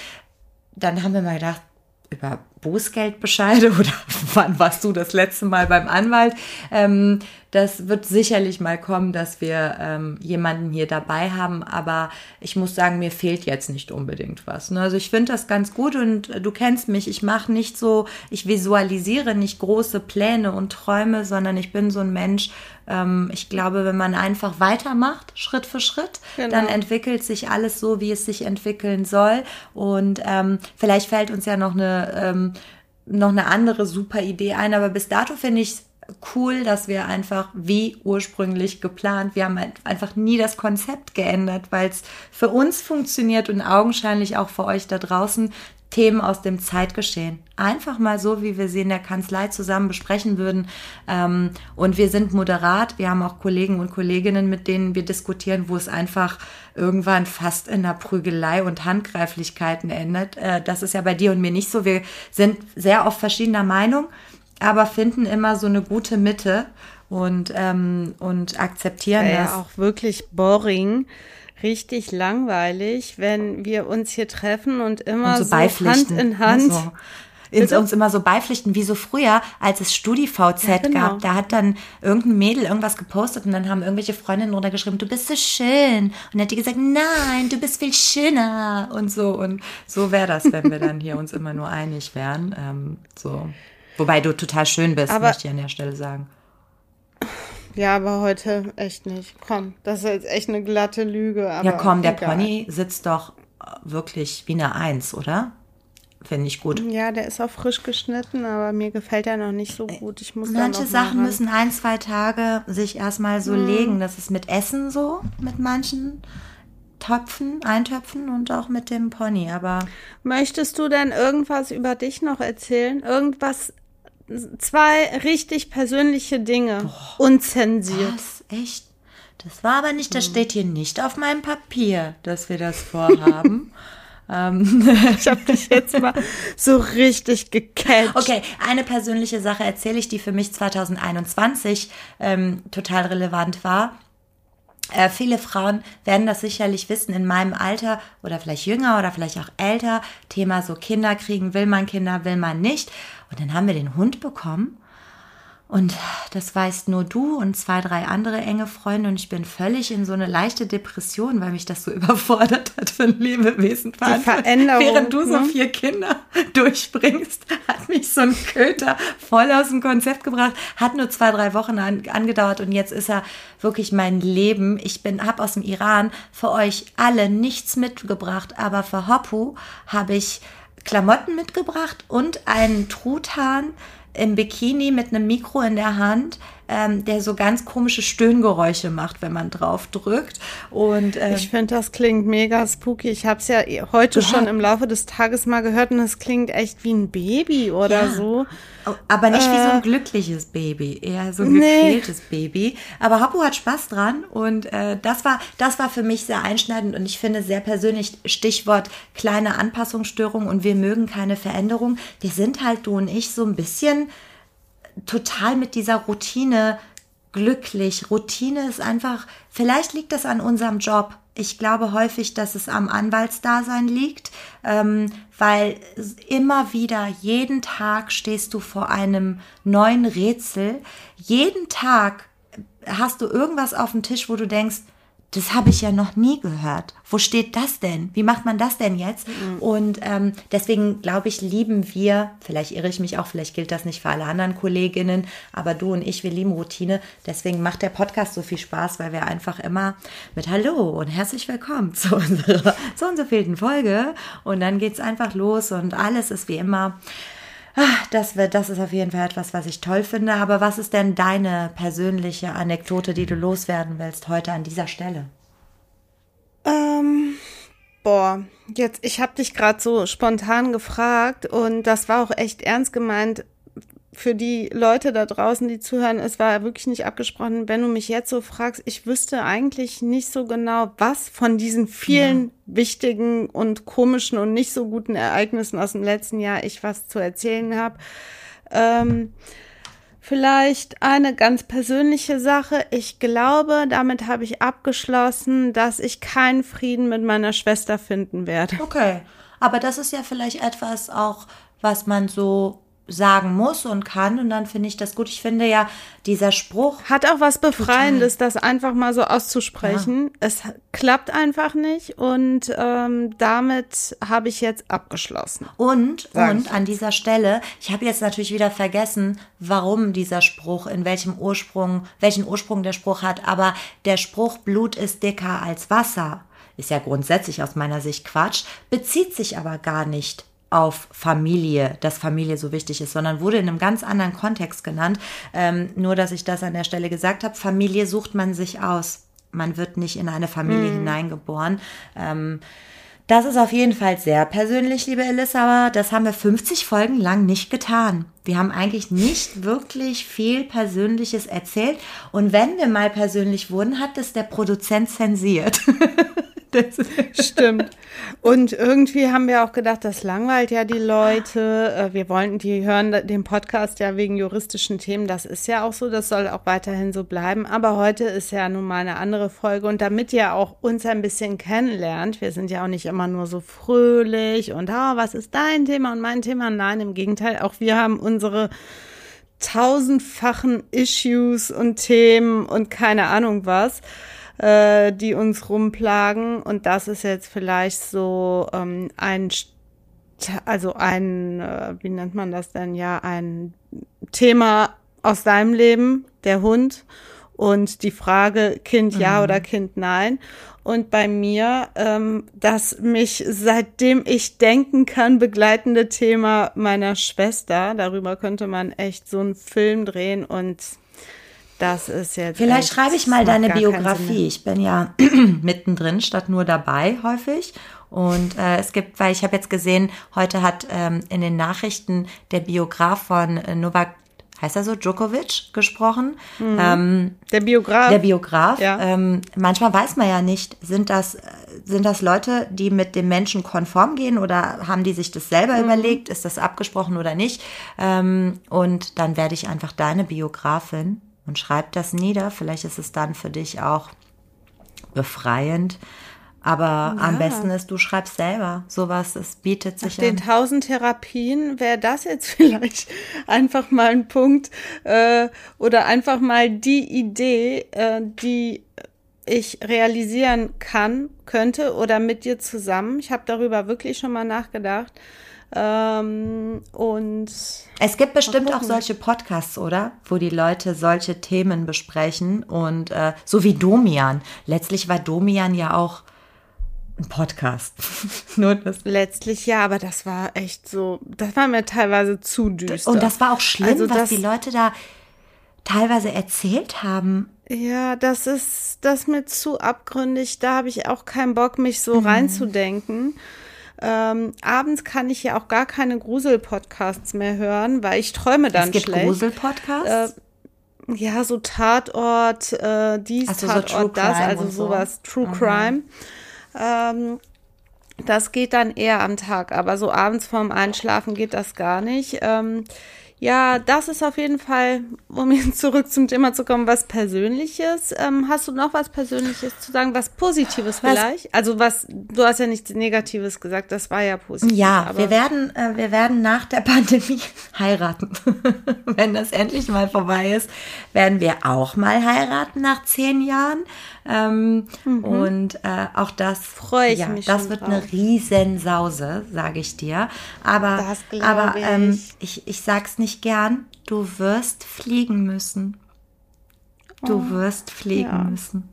[SPEAKER 3] dann haben wir mal gedacht, über Bußgeldbescheide (laughs) oder wann warst du das letzte Mal beim Anwalt? Ähm, das wird sicherlich mal kommen, dass wir ähm, jemanden hier dabei haben, aber ich muss sagen, mir fehlt jetzt nicht unbedingt was. Ne? Also ich finde das ganz gut und äh, du kennst mich, ich mache nicht so, ich visualisiere nicht große Pläne und Träume, sondern ich bin so ein Mensch, ähm, ich glaube, wenn man einfach weitermacht, Schritt für Schritt, genau. dann entwickelt sich alles so, wie es sich entwickeln soll und ähm, vielleicht fällt uns ja noch eine ähm, noch eine andere super Idee ein, aber bis dato finde ich cool, dass wir einfach wie ursprünglich geplant, wir haben halt einfach nie das Konzept geändert, weil es für uns funktioniert und augenscheinlich auch für euch da draußen Themen aus dem Zeitgeschehen. Einfach mal so, wie wir sie in der Kanzlei zusammen besprechen würden. Ähm, und wir sind moderat. Wir haben auch Kollegen und Kolleginnen, mit denen wir diskutieren, wo es einfach irgendwann fast in der Prügelei und Handgreiflichkeiten endet. Äh, das ist ja bei dir und mir nicht so. Wir sind sehr oft verschiedener Meinung aber finden immer so eine gute Mitte und, ähm, und akzeptieren
[SPEAKER 2] das.
[SPEAKER 3] Ja,
[SPEAKER 2] auch wirklich boring. Richtig langweilig, wenn wir uns hier treffen und immer und so, so Hand in Hand. So
[SPEAKER 3] ins, uns immer so beipflichten, wie so früher, als es StudiVZ ja, genau. gab. Da hat dann irgendein Mädel irgendwas gepostet und dann haben irgendwelche Freundinnen drunter geschrieben, du bist so schön. Und dann hat die gesagt, nein, du bist viel schöner und so. Und so wäre das, wenn wir dann hier uns immer nur einig wären. Ähm, so. Wobei du total schön bist, aber, möchte ich an der Stelle sagen.
[SPEAKER 2] Ja, aber heute echt nicht. Komm, das ist jetzt echt eine glatte Lüge.
[SPEAKER 3] ja, komm, der egal. Pony sitzt doch wirklich wie eine Eins, oder? Finde ich gut.
[SPEAKER 2] Ja, der ist auch frisch geschnitten, aber mir gefällt er noch nicht so gut. Ich muss
[SPEAKER 3] Manche Sachen müssen ein, zwei Tage sich erstmal so hm. legen. Das ist mit Essen so, mit manchen Töpfen, Eintöpfen und auch mit dem Pony. Aber
[SPEAKER 2] möchtest du denn irgendwas über dich noch erzählen? Irgendwas zwei richtig persönliche Dinge. Boah, unzensiert.
[SPEAKER 3] Was? Echt? Das war aber nicht, das steht hier nicht auf meinem Papier, dass wir das vorhaben. (laughs)
[SPEAKER 2] Ähm, ich habe dich jetzt mal so richtig gecatcht.
[SPEAKER 3] Okay, eine persönliche Sache erzähle ich, die für mich 2021 ähm, total relevant war. Äh, viele Frauen werden das sicherlich wissen in meinem Alter oder vielleicht jünger oder vielleicht auch älter. Thema so Kinder kriegen, will man Kinder, will man nicht. Und dann haben wir den Hund bekommen und das weißt nur du und zwei, drei andere enge Freunde. Und ich bin völlig in so eine leichte Depression, weil mich das so (laughs) überfordert hat für ein Lebewesen.
[SPEAKER 2] Die Veränderung.
[SPEAKER 3] Während du so ne? vier Kinder (laughs) durchbringst, hat mich so ein Köter voll aus dem Konzept gebracht. Hat nur zwei, drei Wochen an, angedauert und jetzt ist er wirklich mein Leben. Ich bin, hab aus dem Iran für euch alle nichts mitgebracht, aber für Hoppu habe ich Klamotten mitgebracht und einen Truthahn im Bikini mit einem Mikro in der Hand, ähm, der so ganz komische Stöhngeräusche macht, wenn man drauf drückt. Und
[SPEAKER 2] ähm, ich finde, das klingt mega spooky. Ich habe es ja heute schon im Laufe des Tages mal gehört und es klingt echt wie ein Baby oder ja. so.
[SPEAKER 3] Aber nicht äh, wie so ein äh, glückliches Baby, eher so ein nee. gequältes Baby. Aber Hoppo hat Spaß dran und äh, das war das war für mich sehr einschneidend und ich finde sehr persönlich Stichwort kleine Anpassungsstörung und wir mögen keine Veränderung. Wir sind halt du und ich so ein bisschen total mit dieser Routine glücklich. Routine ist einfach, vielleicht liegt das an unserem Job. Ich glaube häufig, dass es am Anwaltsdasein liegt, ähm, weil immer wieder, jeden Tag stehst du vor einem neuen Rätsel. Jeden Tag hast du irgendwas auf dem Tisch, wo du denkst, das habe ich ja noch nie gehört. Wo steht das denn? Wie macht man das denn jetzt? Mhm. Und ähm, deswegen glaube ich, lieben wir, vielleicht irre ich mich auch, vielleicht gilt das nicht für alle anderen Kolleginnen, aber du und ich, wir lieben Routine. Deswegen macht der Podcast so viel Spaß, weil wir einfach immer mit Hallo und herzlich willkommen (laughs) zu unserer so und so vielten Folge. Und dann geht's einfach los und alles ist wie immer. Ah, das, wird, das ist auf jeden Fall etwas, was ich toll finde. Aber was ist denn deine persönliche Anekdote, die du loswerden willst heute an dieser Stelle?
[SPEAKER 2] Ähm, boah, jetzt, ich habe dich gerade so spontan gefragt und das war auch echt ernst gemeint für die Leute da draußen, die zuhören, es war wirklich nicht abgesprochen. Wenn du mich jetzt so fragst, ich wüsste eigentlich nicht so genau, was von diesen vielen ja. wichtigen und komischen und nicht so guten Ereignissen aus dem letzten Jahr ich was zu erzählen habe. Ähm, vielleicht eine ganz persönliche Sache. Ich glaube, damit habe ich abgeschlossen, dass ich keinen Frieden mit meiner Schwester finden werde.
[SPEAKER 3] Okay. Aber das ist ja vielleicht etwas auch, was man so sagen muss und kann. Und dann finde ich das gut. Ich finde ja, dieser Spruch.
[SPEAKER 2] Hat auch was Befreiendes, total. das einfach mal so auszusprechen. Ja. Es klappt einfach nicht und ähm, damit habe ich jetzt abgeschlossen.
[SPEAKER 3] Und, und an dieser Stelle, ich habe jetzt natürlich wieder vergessen, warum dieser Spruch, in welchem Ursprung, welchen Ursprung der Spruch hat, aber der Spruch Blut ist dicker als Wasser ist ja grundsätzlich aus meiner Sicht Quatsch, bezieht sich aber gar nicht auf Familie, dass Familie so wichtig ist, sondern wurde in einem ganz anderen Kontext genannt. Ähm, nur, dass ich das an der Stelle gesagt habe, Familie sucht man sich aus. Man wird nicht in eine Familie mhm. hineingeboren. Ähm, das ist auf jeden Fall sehr persönlich, liebe Elissa, aber das haben wir 50 Folgen lang nicht getan. Wir haben eigentlich nicht wirklich viel Persönliches erzählt. Und wenn wir mal persönlich wurden, hat es der Produzent zensiert. (laughs)
[SPEAKER 2] Stimmt. Und irgendwie haben wir auch gedacht, das langweilt ja die Leute. Äh, wir wollten, die hören den Podcast ja wegen juristischen Themen. Das ist ja auch so, das soll auch weiterhin so bleiben. Aber heute ist ja nun mal eine andere Folge. Und damit ihr auch uns ein bisschen kennenlernt, wir sind ja auch nicht immer nur so fröhlich und, oh, was ist dein Thema und mein Thema? Nein, im Gegenteil, auch wir haben unsere tausendfachen Issues und Themen und keine Ahnung was äh, die uns rumplagen. Und das ist jetzt vielleicht so ähm, ein, also ein, äh, wie nennt man das denn ja, ein Thema aus deinem Leben, der Hund. Und die Frage Kind ja mhm. oder Kind nein. Und bei mir ähm, das mich seitdem ich denken kann begleitende Thema meiner Schwester. Darüber könnte man echt so einen Film drehen und das ist jetzt.
[SPEAKER 3] Vielleicht echt, schreibe ich mal deine Biografie. Ich bin ja (clears throat) mittendrin statt nur dabei häufig. Und äh, es gibt, weil ich habe jetzt gesehen, heute hat ähm, in den Nachrichten der Biograf von äh, Novak heißt er so, Djokovic gesprochen. Ähm,
[SPEAKER 2] Der Biograf.
[SPEAKER 3] der Biograf.
[SPEAKER 2] Ja.
[SPEAKER 3] Ähm, manchmal weiß man ja nicht, sind das, sind das Leute, die mit dem Menschen konform gehen oder haben die sich das selber
[SPEAKER 2] Mhm.
[SPEAKER 3] überlegt? Ist das abgesprochen oder nicht? Ähm, und dann werde ich einfach deine Biografin und schreib das nieder. Vielleicht ist es dann für dich auch befreiend. Aber am besten ist, du schreibst selber. Sowas, es bietet sich
[SPEAKER 2] den
[SPEAKER 3] an.
[SPEAKER 2] tausend Therapien wäre das jetzt (laughs) vielleicht einfach mal ein Punkt äh, oder einfach mal die Idee, äh, die ich realisieren kann, könnte oder mit dir zusammen. Ich habe darüber wirklich schon mal nachgedacht. Ähm, und
[SPEAKER 3] Es gibt bestimmt auch solche Podcasts, oder? Wo die Leute solche Themen besprechen und äh, so wie Domian. Letztlich war Domian ja auch ein Podcast. (laughs) Nur das.
[SPEAKER 2] letztlich ja, aber das war echt so, das war mir teilweise zu düster.
[SPEAKER 3] Und das war auch schlimm,
[SPEAKER 2] Also
[SPEAKER 3] was die Leute da teilweise erzählt haben.
[SPEAKER 2] Ja, das ist das mir zu abgründig. Da habe ich auch keinen Bock, mich so reinzudenken. Ähm, abends kann ich ja auch gar keine Grusel-Podcasts mehr hören, weil ich träume dann
[SPEAKER 3] Es gibt
[SPEAKER 2] schlecht.
[SPEAKER 3] Grusel-Podcasts.
[SPEAKER 2] Ja, so Tatort, äh, dies,
[SPEAKER 3] Ach so, so
[SPEAKER 2] Tatort,
[SPEAKER 3] True
[SPEAKER 2] das, also
[SPEAKER 3] so.
[SPEAKER 2] sowas, True Crime. Ähm, das geht dann eher am Tag, aber so abends vorm Einschlafen geht das gar nicht. Ähm, ja, das ist auf jeden Fall, um (laughs) jetzt zurück zum Thema zu kommen, was Persönliches. Ähm, hast du noch was Persönliches zu sagen, was Positives vielleicht? Also was, du hast ja nichts Negatives gesagt, das war ja positiv.
[SPEAKER 3] Ja, wir werden, äh, wir werden nach der (laughs) Pandemie heiraten. (laughs) Wenn das endlich mal vorbei ist, werden wir auch mal heiraten nach zehn Jahren. Ähm, Und äh, auch das
[SPEAKER 2] Mhm. Freu ich
[SPEAKER 3] ja,
[SPEAKER 2] mich
[SPEAKER 3] Das wird
[SPEAKER 2] drauf.
[SPEAKER 3] eine Riesensause, sage ich dir. Aber, aber ähm,
[SPEAKER 2] ich.
[SPEAKER 3] ich, ich sag's nicht gern, du wirst fliegen müssen. Du wirst fliegen
[SPEAKER 2] Oh, ja.
[SPEAKER 3] müssen.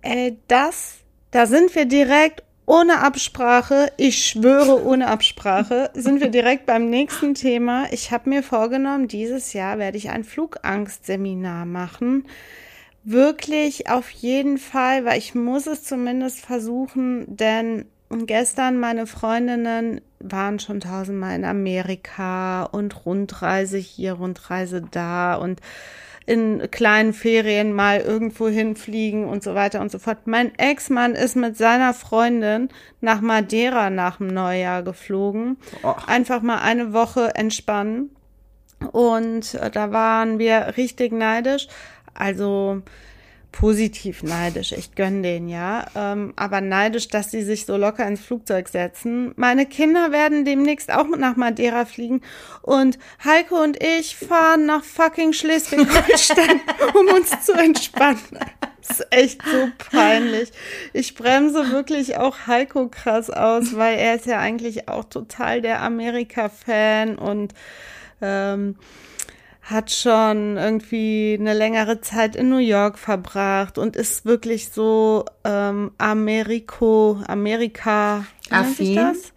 [SPEAKER 2] Ey, das, da sind wir direkt ohne Absprache, ich schwöre ohne Absprache, sind wir direkt beim nächsten Thema. Ich habe mir vorgenommen, dieses Jahr werde ich ein Flugangstseminar machen. Wirklich auf jeden Fall, weil ich muss es zumindest versuchen, denn gestern meine Freundinnen waren schon tausendmal in Amerika und Rundreise hier, Rundreise da und in kleinen Ferien mal irgendwo hinfliegen und so weiter und so fort. Mein Ex-Mann ist mit seiner Freundin nach Madeira nach dem Neujahr geflogen. Einfach mal eine Woche entspannen. Und äh, da waren wir richtig neidisch. Also positiv neidisch. Ich gönn den, ja. Ähm, aber neidisch, dass sie sich so locker ins Flugzeug setzen. Meine Kinder werden demnächst auch nach Madeira fliegen. Und Heiko und ich fahren nach fucking Schleswig-Holstein, (laughs) um uns zu entspannen. Das ist echt so peinlich. Ich bremse wirklich auch Heiko krass aus, weil er ist ja eigentlich auch total der Amerika-Fan und ähm, hat schon irgendwie eine längere Zeit in New York verbracht und ist wirklich so ähm, Ameriko, Amerika, wie nennt sich
[SPEAKER 3] Affin?
[SPEAKER 2] das?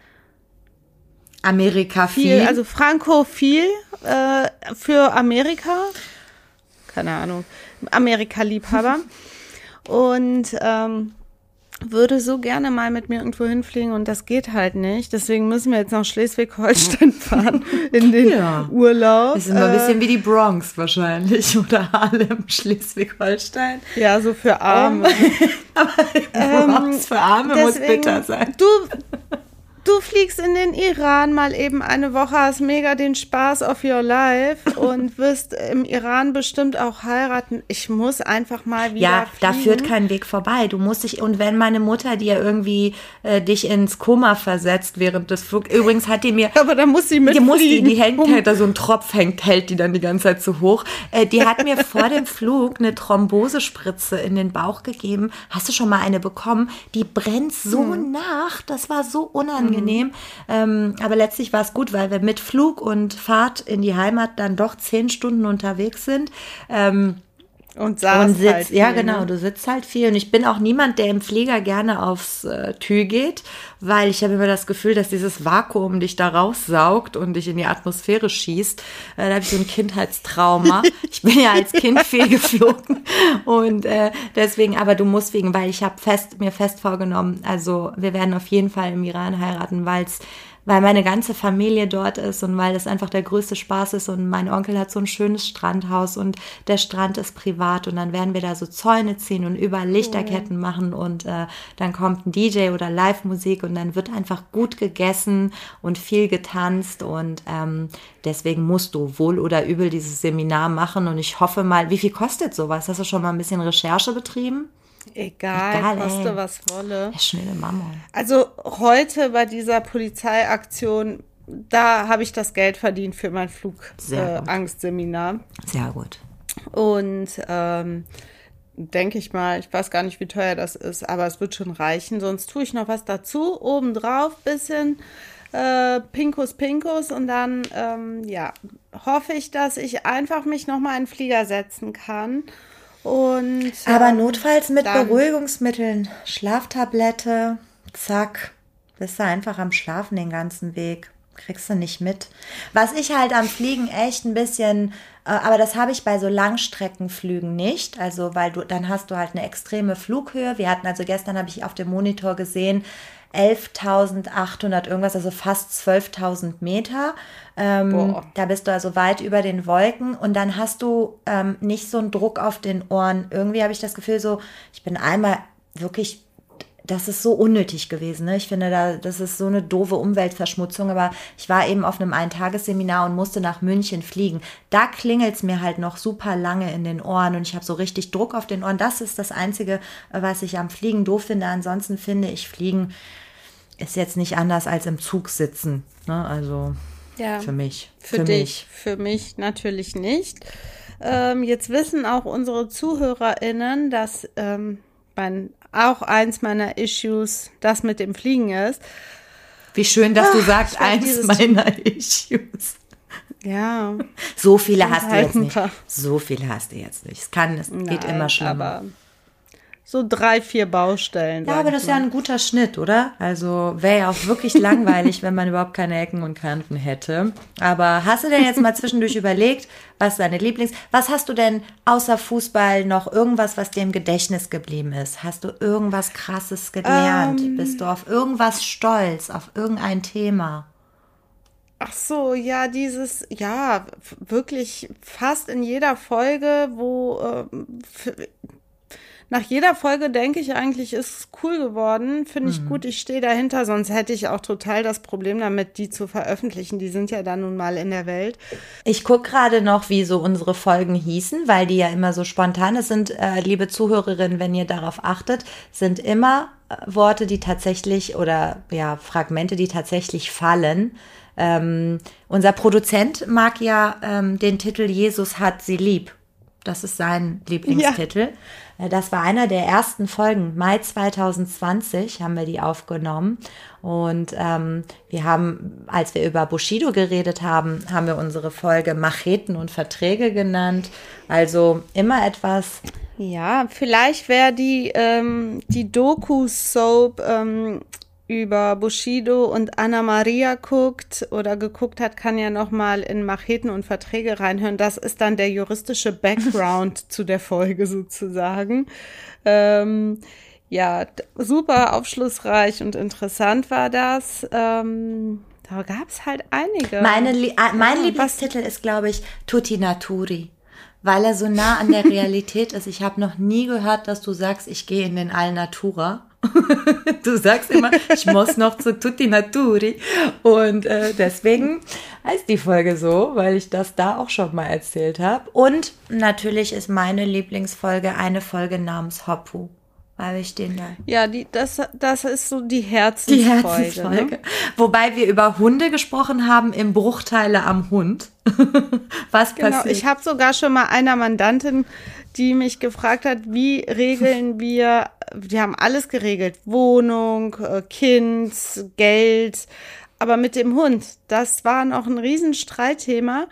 [SPEAKER 3] Amerika
[SPEAKER 2] Viel,
[SPEAKER 3] viel.
[SPEAKER 2] also frankophil äh, für Amerika. Keine Ahnung. Amerika-Liebhaber. (laughs) und ähm, würde so gerne mal mit mir irgendwo hinfliegen und das geht halt nicht. Deswegen müssen wir jetzt nach Schleswig-Holstein (laughs) fahren in den
[SPEAKER 3] Ja.
[SPEAKER 2] Urlaub.
[SPEAKER 3] Das ist immer ein
[SPEAKER 2] Äh,
[SPEAKER 3] bisschen wie die Bronx wahrscheinlich (laughs) oder Harlem, Schleswig-Holstein.
[SPEAKER 2] ja, so für Arme. (laughs)
[SPEAKER 3] Bronx für Arme muss
[SPEAKER 2] Deswegen,
[SPEAKER 3] bitter sein.
[SPEAKER 2] Du, du fliegst in den Iran mal eben eine Woche, hast mega den Spaß of your life (laughs) und wirst im Iran bestimmt auch heiraten. Ich muss einfach mal wieder
[SPEAKER 3] Ja, da
[SPEAKER 2] fliegen.
[SPEAKER 3] führt kein Weg vorbei. Du musst dich, und wenn meine Mutter dir irgendwie äh, dich ins Koma versetzt während des Flug, übrigens hat die mir, (laughs)
[SPEAKER 2] Aber da muss sie
[SPEAKER 3] die muss die, die hängt halt da so ein Tropf hängt, hält die dann die ganze Zeit so hoch. Äh, die hat mir vor dem Flug eine Thrombosespritze in den Bauch gegeben. Hast du schon mal eine bekommen? Die brennt so
[SPEAKER 2] Hm.
[SPEAKER 3] nach. Das war so unangenehm. Ähm, aber letztlich war es gut, weil wir mit Flug und Fahrt in die Heimat dann doch zehn Stunden unterwegs sind. Ähm,
[SPEAKER 2] und saß
[SPEAKER 3] und sitzt,
[SPEAKER 2] halt
[SPEAKER 3] ja
[SPEAKER 2] viel,
[SPEAKER 3] genau,
[SPEAKER 2] ne?
[SPEAKER 3] du sitzt halt viel und ich bin auch niemand, der im Flieger gerne aufs äh, Tür geht, weil ich habe immer das Gefühl, dass dieses Vakuum dich da raussaugt und dich in die Atmosphäre schießt. Äh, da habe ich so ein Kindheitstrauma. (laughs) ich bin ja als Kind viel geflogen und äh, deswegen, aber du musst wegen, weil ich habe fest mir fest vorgenommen, also wir werden auf jeden Fall im Iran heiraten, weil es weil meine ganze Familie dort ist und weil das einfach der größte Spaß ist und mein Onkel hat so ein schönes Strandhaus und der Strand ist privat und dann werden wir da so Zäune ziehen und überall Lichterketten machen und äh, dann kommt ein DJ oder Live-Musik und dann wird einfach gut gegessen und viel getanzt und ähm, deswegen musst du wohl oder übel dieses Seminar machen und ich hoffe mal, wie viel kostet sowas? Hast du schon mal ein bisschen Recherche betrieben?
[SPEAKER 2] Egal,
[SPEAKER 3] Egal,
[SPEAKER 2] koste
[SPEAKER 3] ey.
[SPEAKER 2] was wolle.
[SPEAKER 3] Schnelle Mammon.
[SPEAKER 2] Also heute bei dieser Polizeiaktion, da habe ich das Geld verdient für mein. Flugangstseminar.
[SPEAKER 3] Sehr gut.
[SPEAKER 2] Und ähm, denke ich mal, ich weiß gar nicht, wie teuer das ist, aber es wird schon reichen. Sonst tue ich noch was dazu, obendrauf, bisschen äh, Pinkus Pinkus und dann, ähm, ja, hoffe ich, dass ich einfach mich nochmal in den Flieger setzen kann. Und
[SPEAKER 3] Aber
[SPEAKER 2] ähm,
[SPEAKER 3] notfalls mit
[SPEAKER 2] dann-
[SPEAKER 3] Beruhigungsmitteln, Schlaftablette, zack, bist du einfach am Schlafen den ganzen Weg. Kriegst du nicht mit. Was ich halt am Fliegen echt ein bisschen, äh, aber das habe ich bei so Langstreckenflügen nicht. Also, weil du, dann hast du halt eine extreme Flughöhe. Wir hatten also gestern, habe ich auf dem Monitor gesehen, 11.800 irgendwas, also fast 12.000 Meter. Ähm, da bist du also weit über den Wolken und dann hast du ähm, nicht so einen Druck auf den Ohren. Irgendwie habe ich das Gefühl so, ich bin einmal wirklich, das ist so unnötig gewesen. Ne? Ich finde, da, das ist so eine doofe Umweltverschmutzung, aber ich war eben auf einem Eintagesseminar und musste nach München fliegen. Da klingelt es mir halt noch super lange in den Ohren und ich habe so richtig Druck auf den Ohren. Das ist das Einzige, äh, was ich am Fliegen doof finde. Ansonsten finde ich, Fliegen ist jetzt nicht anders als im Zug sitzen. Ne? Also
[SPEAKER 2] Ja.
[SPEAKER 3] für mich.
[SPEAKER 2] Für, dich, für mich natürlich nicht. Ähm, jetzt wissen auch unsere ZuhörerInnen, dass ähm, mein, auch eins meiner Issues das mit dem Fliegen ist.
[SPEAKER 3] Wie schön, dass du sagst,
[SPEAKER 2] ich werd
[SPEAKER 3] eins meiner (laughs) Issues.
[SPEAKER 2] Ja,
[SPEAKER 3] So viele hast du jetzt nicht. So viele hast du jetzt nicht. Es kann, es geht
[SPEAKER 2] nein,
[SPEAKER 3] immer schlimmer.
[SPEAKER 2] Aber so drei, vier Baustellen.
[SPEAKER 3] Ja, aber das ist ja ein guter Schnitt, oder? Also wäre ja auch wirklich (laughs) langweilig, wenn man überhaupt keine Ecken und Kanten hätte. Aber hast du denn jetzt mal zwischendurch (laughs) überlegt, was deine Lieblings... Was hast du denn außer Fußball noch irgendwas, was dir im Gedächtnis geblieben ist? Hast du irgendwas Krasses gelernt?
[SPEAKER 2] Ähm.
[SPEAKER 3] Bist du auf irgendwas stolz, auf irgendein Thema?
[SPEAKER 2] Ach so, ja, dieses, ja, wirklich fast in jeder Folge, wo f- nach jeder Folge denke ich eigentlich, ist es cool geworden, finde ich gut, ich stehe dahinter, sonst hätte ich auch total das Problem damit, die zu veröffentlichen. Die sind ja dann nun mal in der Welt.
[SPEAKER 3] Ich gucke gerade noch, wie so unsere Folgen hießen, weil die ja immer so spontan sind. Äh, liebe Zuhörerinnen, wenn ihr darauf achtet, sind immer äh, Worte, die tatsächlich oder ja Fragmente, die tatsächlich fallen. Ähm, unser Produzent mag ja ähm, den Titel Jesus hat sie lieb. Das ist sein Lieblingstitel. Äh, Das war einer der ersten Folgen. Mai 2020 haben wir die aufgenommen. Und ähm, wir haben, als wir über Bushido geredet haben, haben wir unsere Folge Macheten und Verträge genannt. Also immer etwas.
[SPEAKER 2] Ja, vielleicht wäre die, ähm, die Doku-Soap ähm, über Bushido und Anna Maria guckt oder geguckt hat, kann ja noch mal in Macheten und Verträge reinhören. Das ist dann der juristische Background (laughs) zu der Folge sozusagen. Ähm, ja, super aufschlussreich und interessant war das. Ähm, da gab es halt einige.
[SPEAKER 3] Meine, äh, mein
[SPEAKER 2] Ja,
[SPEAKER 3] Lieblingstitel ist, glaube ich, Tutti Naturi. Weil er so nah an der (laughs) Realität ist. Ich habe noch nie gehört, dass du sagst, ich gehe in den Alnatura. Du sagst immer, ich muss noch zu Tutti Naturi. Und äh, deswegen heißt die Folge so, weil ich das da auch schon mal erzählt habe. Und natürlich ist meine Lieblingsfolge eine Folge namens Hoppu. Weil ich den da
[SPEAKER 2] Ja, die, das, das ist so die
[SPEAKER 3] die
[SPEAKER 2] Herzensfolge.
[SPEAKER 3] Herzensfolge.
[SPEAKER 2] Ne?
[SPEAKER 3] Wobei wir über Hunde gesprochen haben im Bruchteile am Hund. (laughs) Was
[SPEAKER 2] Genau,
[SPEAKER 3] passiert?
[SPEAKER 2] ich habe sogar schon mal einer Mandantin, die mich gefragt hat, wie regeln wir, wir haben alles geregelt, Wohnung, äh, Kind, Geld, aber mit dem Hund, das war noch ein Riesenstreitthema.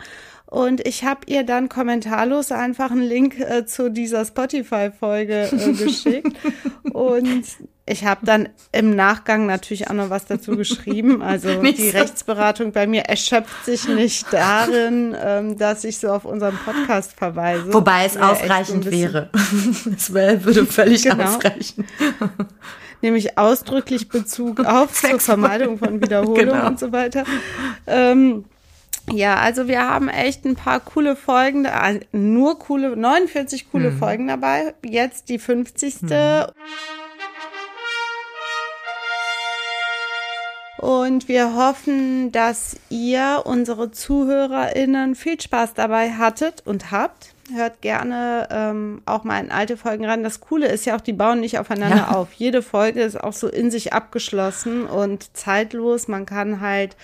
[SPEAKER 2] Und ich habe ihr dann kommentarlos einfach einen Link äh, zu dieser Spotify-Folge äh, (laughs) geschickt. Und ich habe dann im Nachgang natürlich auch noch was dazu geschrieben. (laughs) Also
[SPEAKER 3] Nicht
[SPEAKER 2] die
[SPEAKER 3] so.
[SPEAKER 2] Rechtsberatung bei mir erschöpft sich nicht darin, ähm, dass ich so auf unseren Podcast verweise.
[SPEAKER 3] Wobei es ausreichend wäre. (laughs) Es würde völlig (laughs)
[SPEAKER 2] Genau.
[SPEAKER 3] ausreichen.
[SPEAKER 2] nämlich ausdrücklich Bezug auf zur Vermeidung von Wiederholung
[SPEAKER 3] Genau.
[SPEAKER 2] und so weiter. Ähm, ja, also wir haben echt ein paar coole Folgen, äh, nur coole, 49 coole
[SPEAKER 3] Mhm.
[SPEAKER 2] Folgen dabei. Jetzt die 50. Und wir hoffen, dass ihr, unsere ZuhörerInnen, viel Spaß dabei hattet und habt. Hört gerne ähm, auch mal in alte Folgen rein. Das Coole ist ja auch, die bauen nicht aufeinander
[SPEAKER 3] Ja.
[SPEAKER 2] auf. Jede Folge ist auch so in sich abgeschlossen und zeitlos. Man kann halt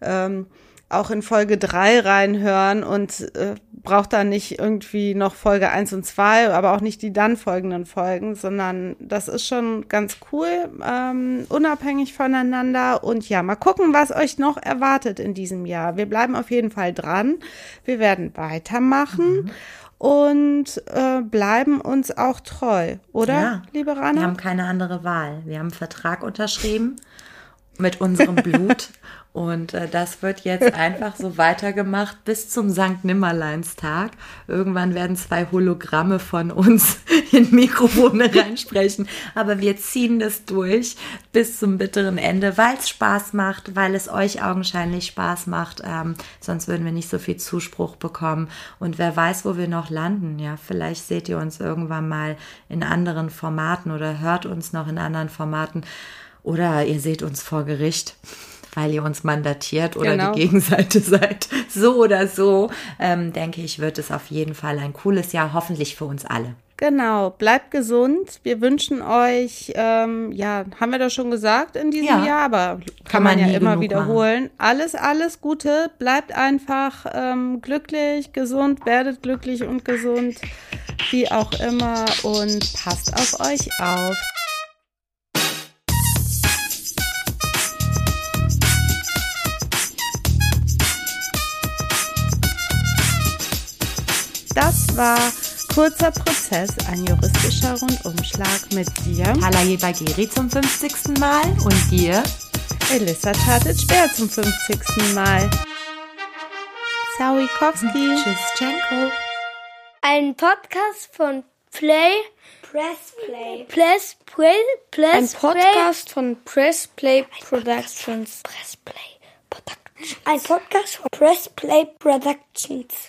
[SPEAKER 2] ähm, auch in Folge 3 reinhören und äh, braucht dann nicht irgendwie noch Folge 1 und 2, aber auch nicht die dann folgenden Folgen, sondern das ist schon ganz cool, ähm, unabhängig voneinander. Und ja, mal gucken, was euch noch erwartet in diesem Jahr. Wir bleiben auf jeden Fall dran. Wir werden weitermachen. Und äh, bleiben uns auch treu, oder,
[SPEAKER 3] Ja.
[SPEAKER 2] liebe
[SPEAKER 3] Wir
[SPEAKER 2] Rana?
[SPEAKER 3] haben keine andere Wahl. Wir haben einen Vertrag unterschrieben mit unserem Blut. Und äh, das wird jetzt (laughs) einfach so weitergemacht bis zum Sankt Nimmerleinstag. Irgendwann werden zwei Hologramme von uns (laughs) in Mikrofone (laughs) reinsprechen. Aber wir ziehen das durch bis zum bitteren Ende, weil es Spaß macht, weil es euch augenscheinlich Spaß macht. Ähm, sonst würden wir nicht so viel Zuspruch bekommen. Und wer weiß, wo wir noch landen. Ja, vielleicht seht ihr uns irgendwann mal in anderen Formaten oder hört uns noch in anderen Formaten. Oder ihr seht uns vor Gericht, weil ihr uns mandatiert oder
[SPEAKER 2] Genau.
[SPEAKER 3] die Gegenseite (laughs) seid. So oder so, ähm, denke ich, wird es auf jeden Fall ein cooles Jahr, hoffentlich für uns alle.
[SPEAKER 2] Genau, bleibt gesund. Wir wünschen euch, ähm, ja, haben wir das schon gesagt in diesem
[SPEAKER 3] Ja.
[SPEAKER 2] Jahr, aber kann,
[SPEAKER 3] Kann
[SPEAKER 2] man,
[SPEAKER 3] man
[SPEAKER 2] ja immer wiederholen. Alles, alles Gute. Bleibt einfach ähm, glücklich, gesund, werdet glücklich und gesund, wie auch immer, und passt auf euch auf. Das war Kurzer Prozess, ein juristischer Rundumschlag mit dir,
[SPEAKER 3] Halaye Bageri zum 50. Mal und dir.
[SPEAKER 2] Elissa Tatic-Bär zum 50. Mal. Zawikowski.
[SPEAKER 3] Tschüsschenko.
[SPEAKER 1] Ein Podcast von Play. Press Play. Press Play. Press Ein Podcast von Press Play Productions. Press Play Productions. Ein Podcast von Press Play Productions.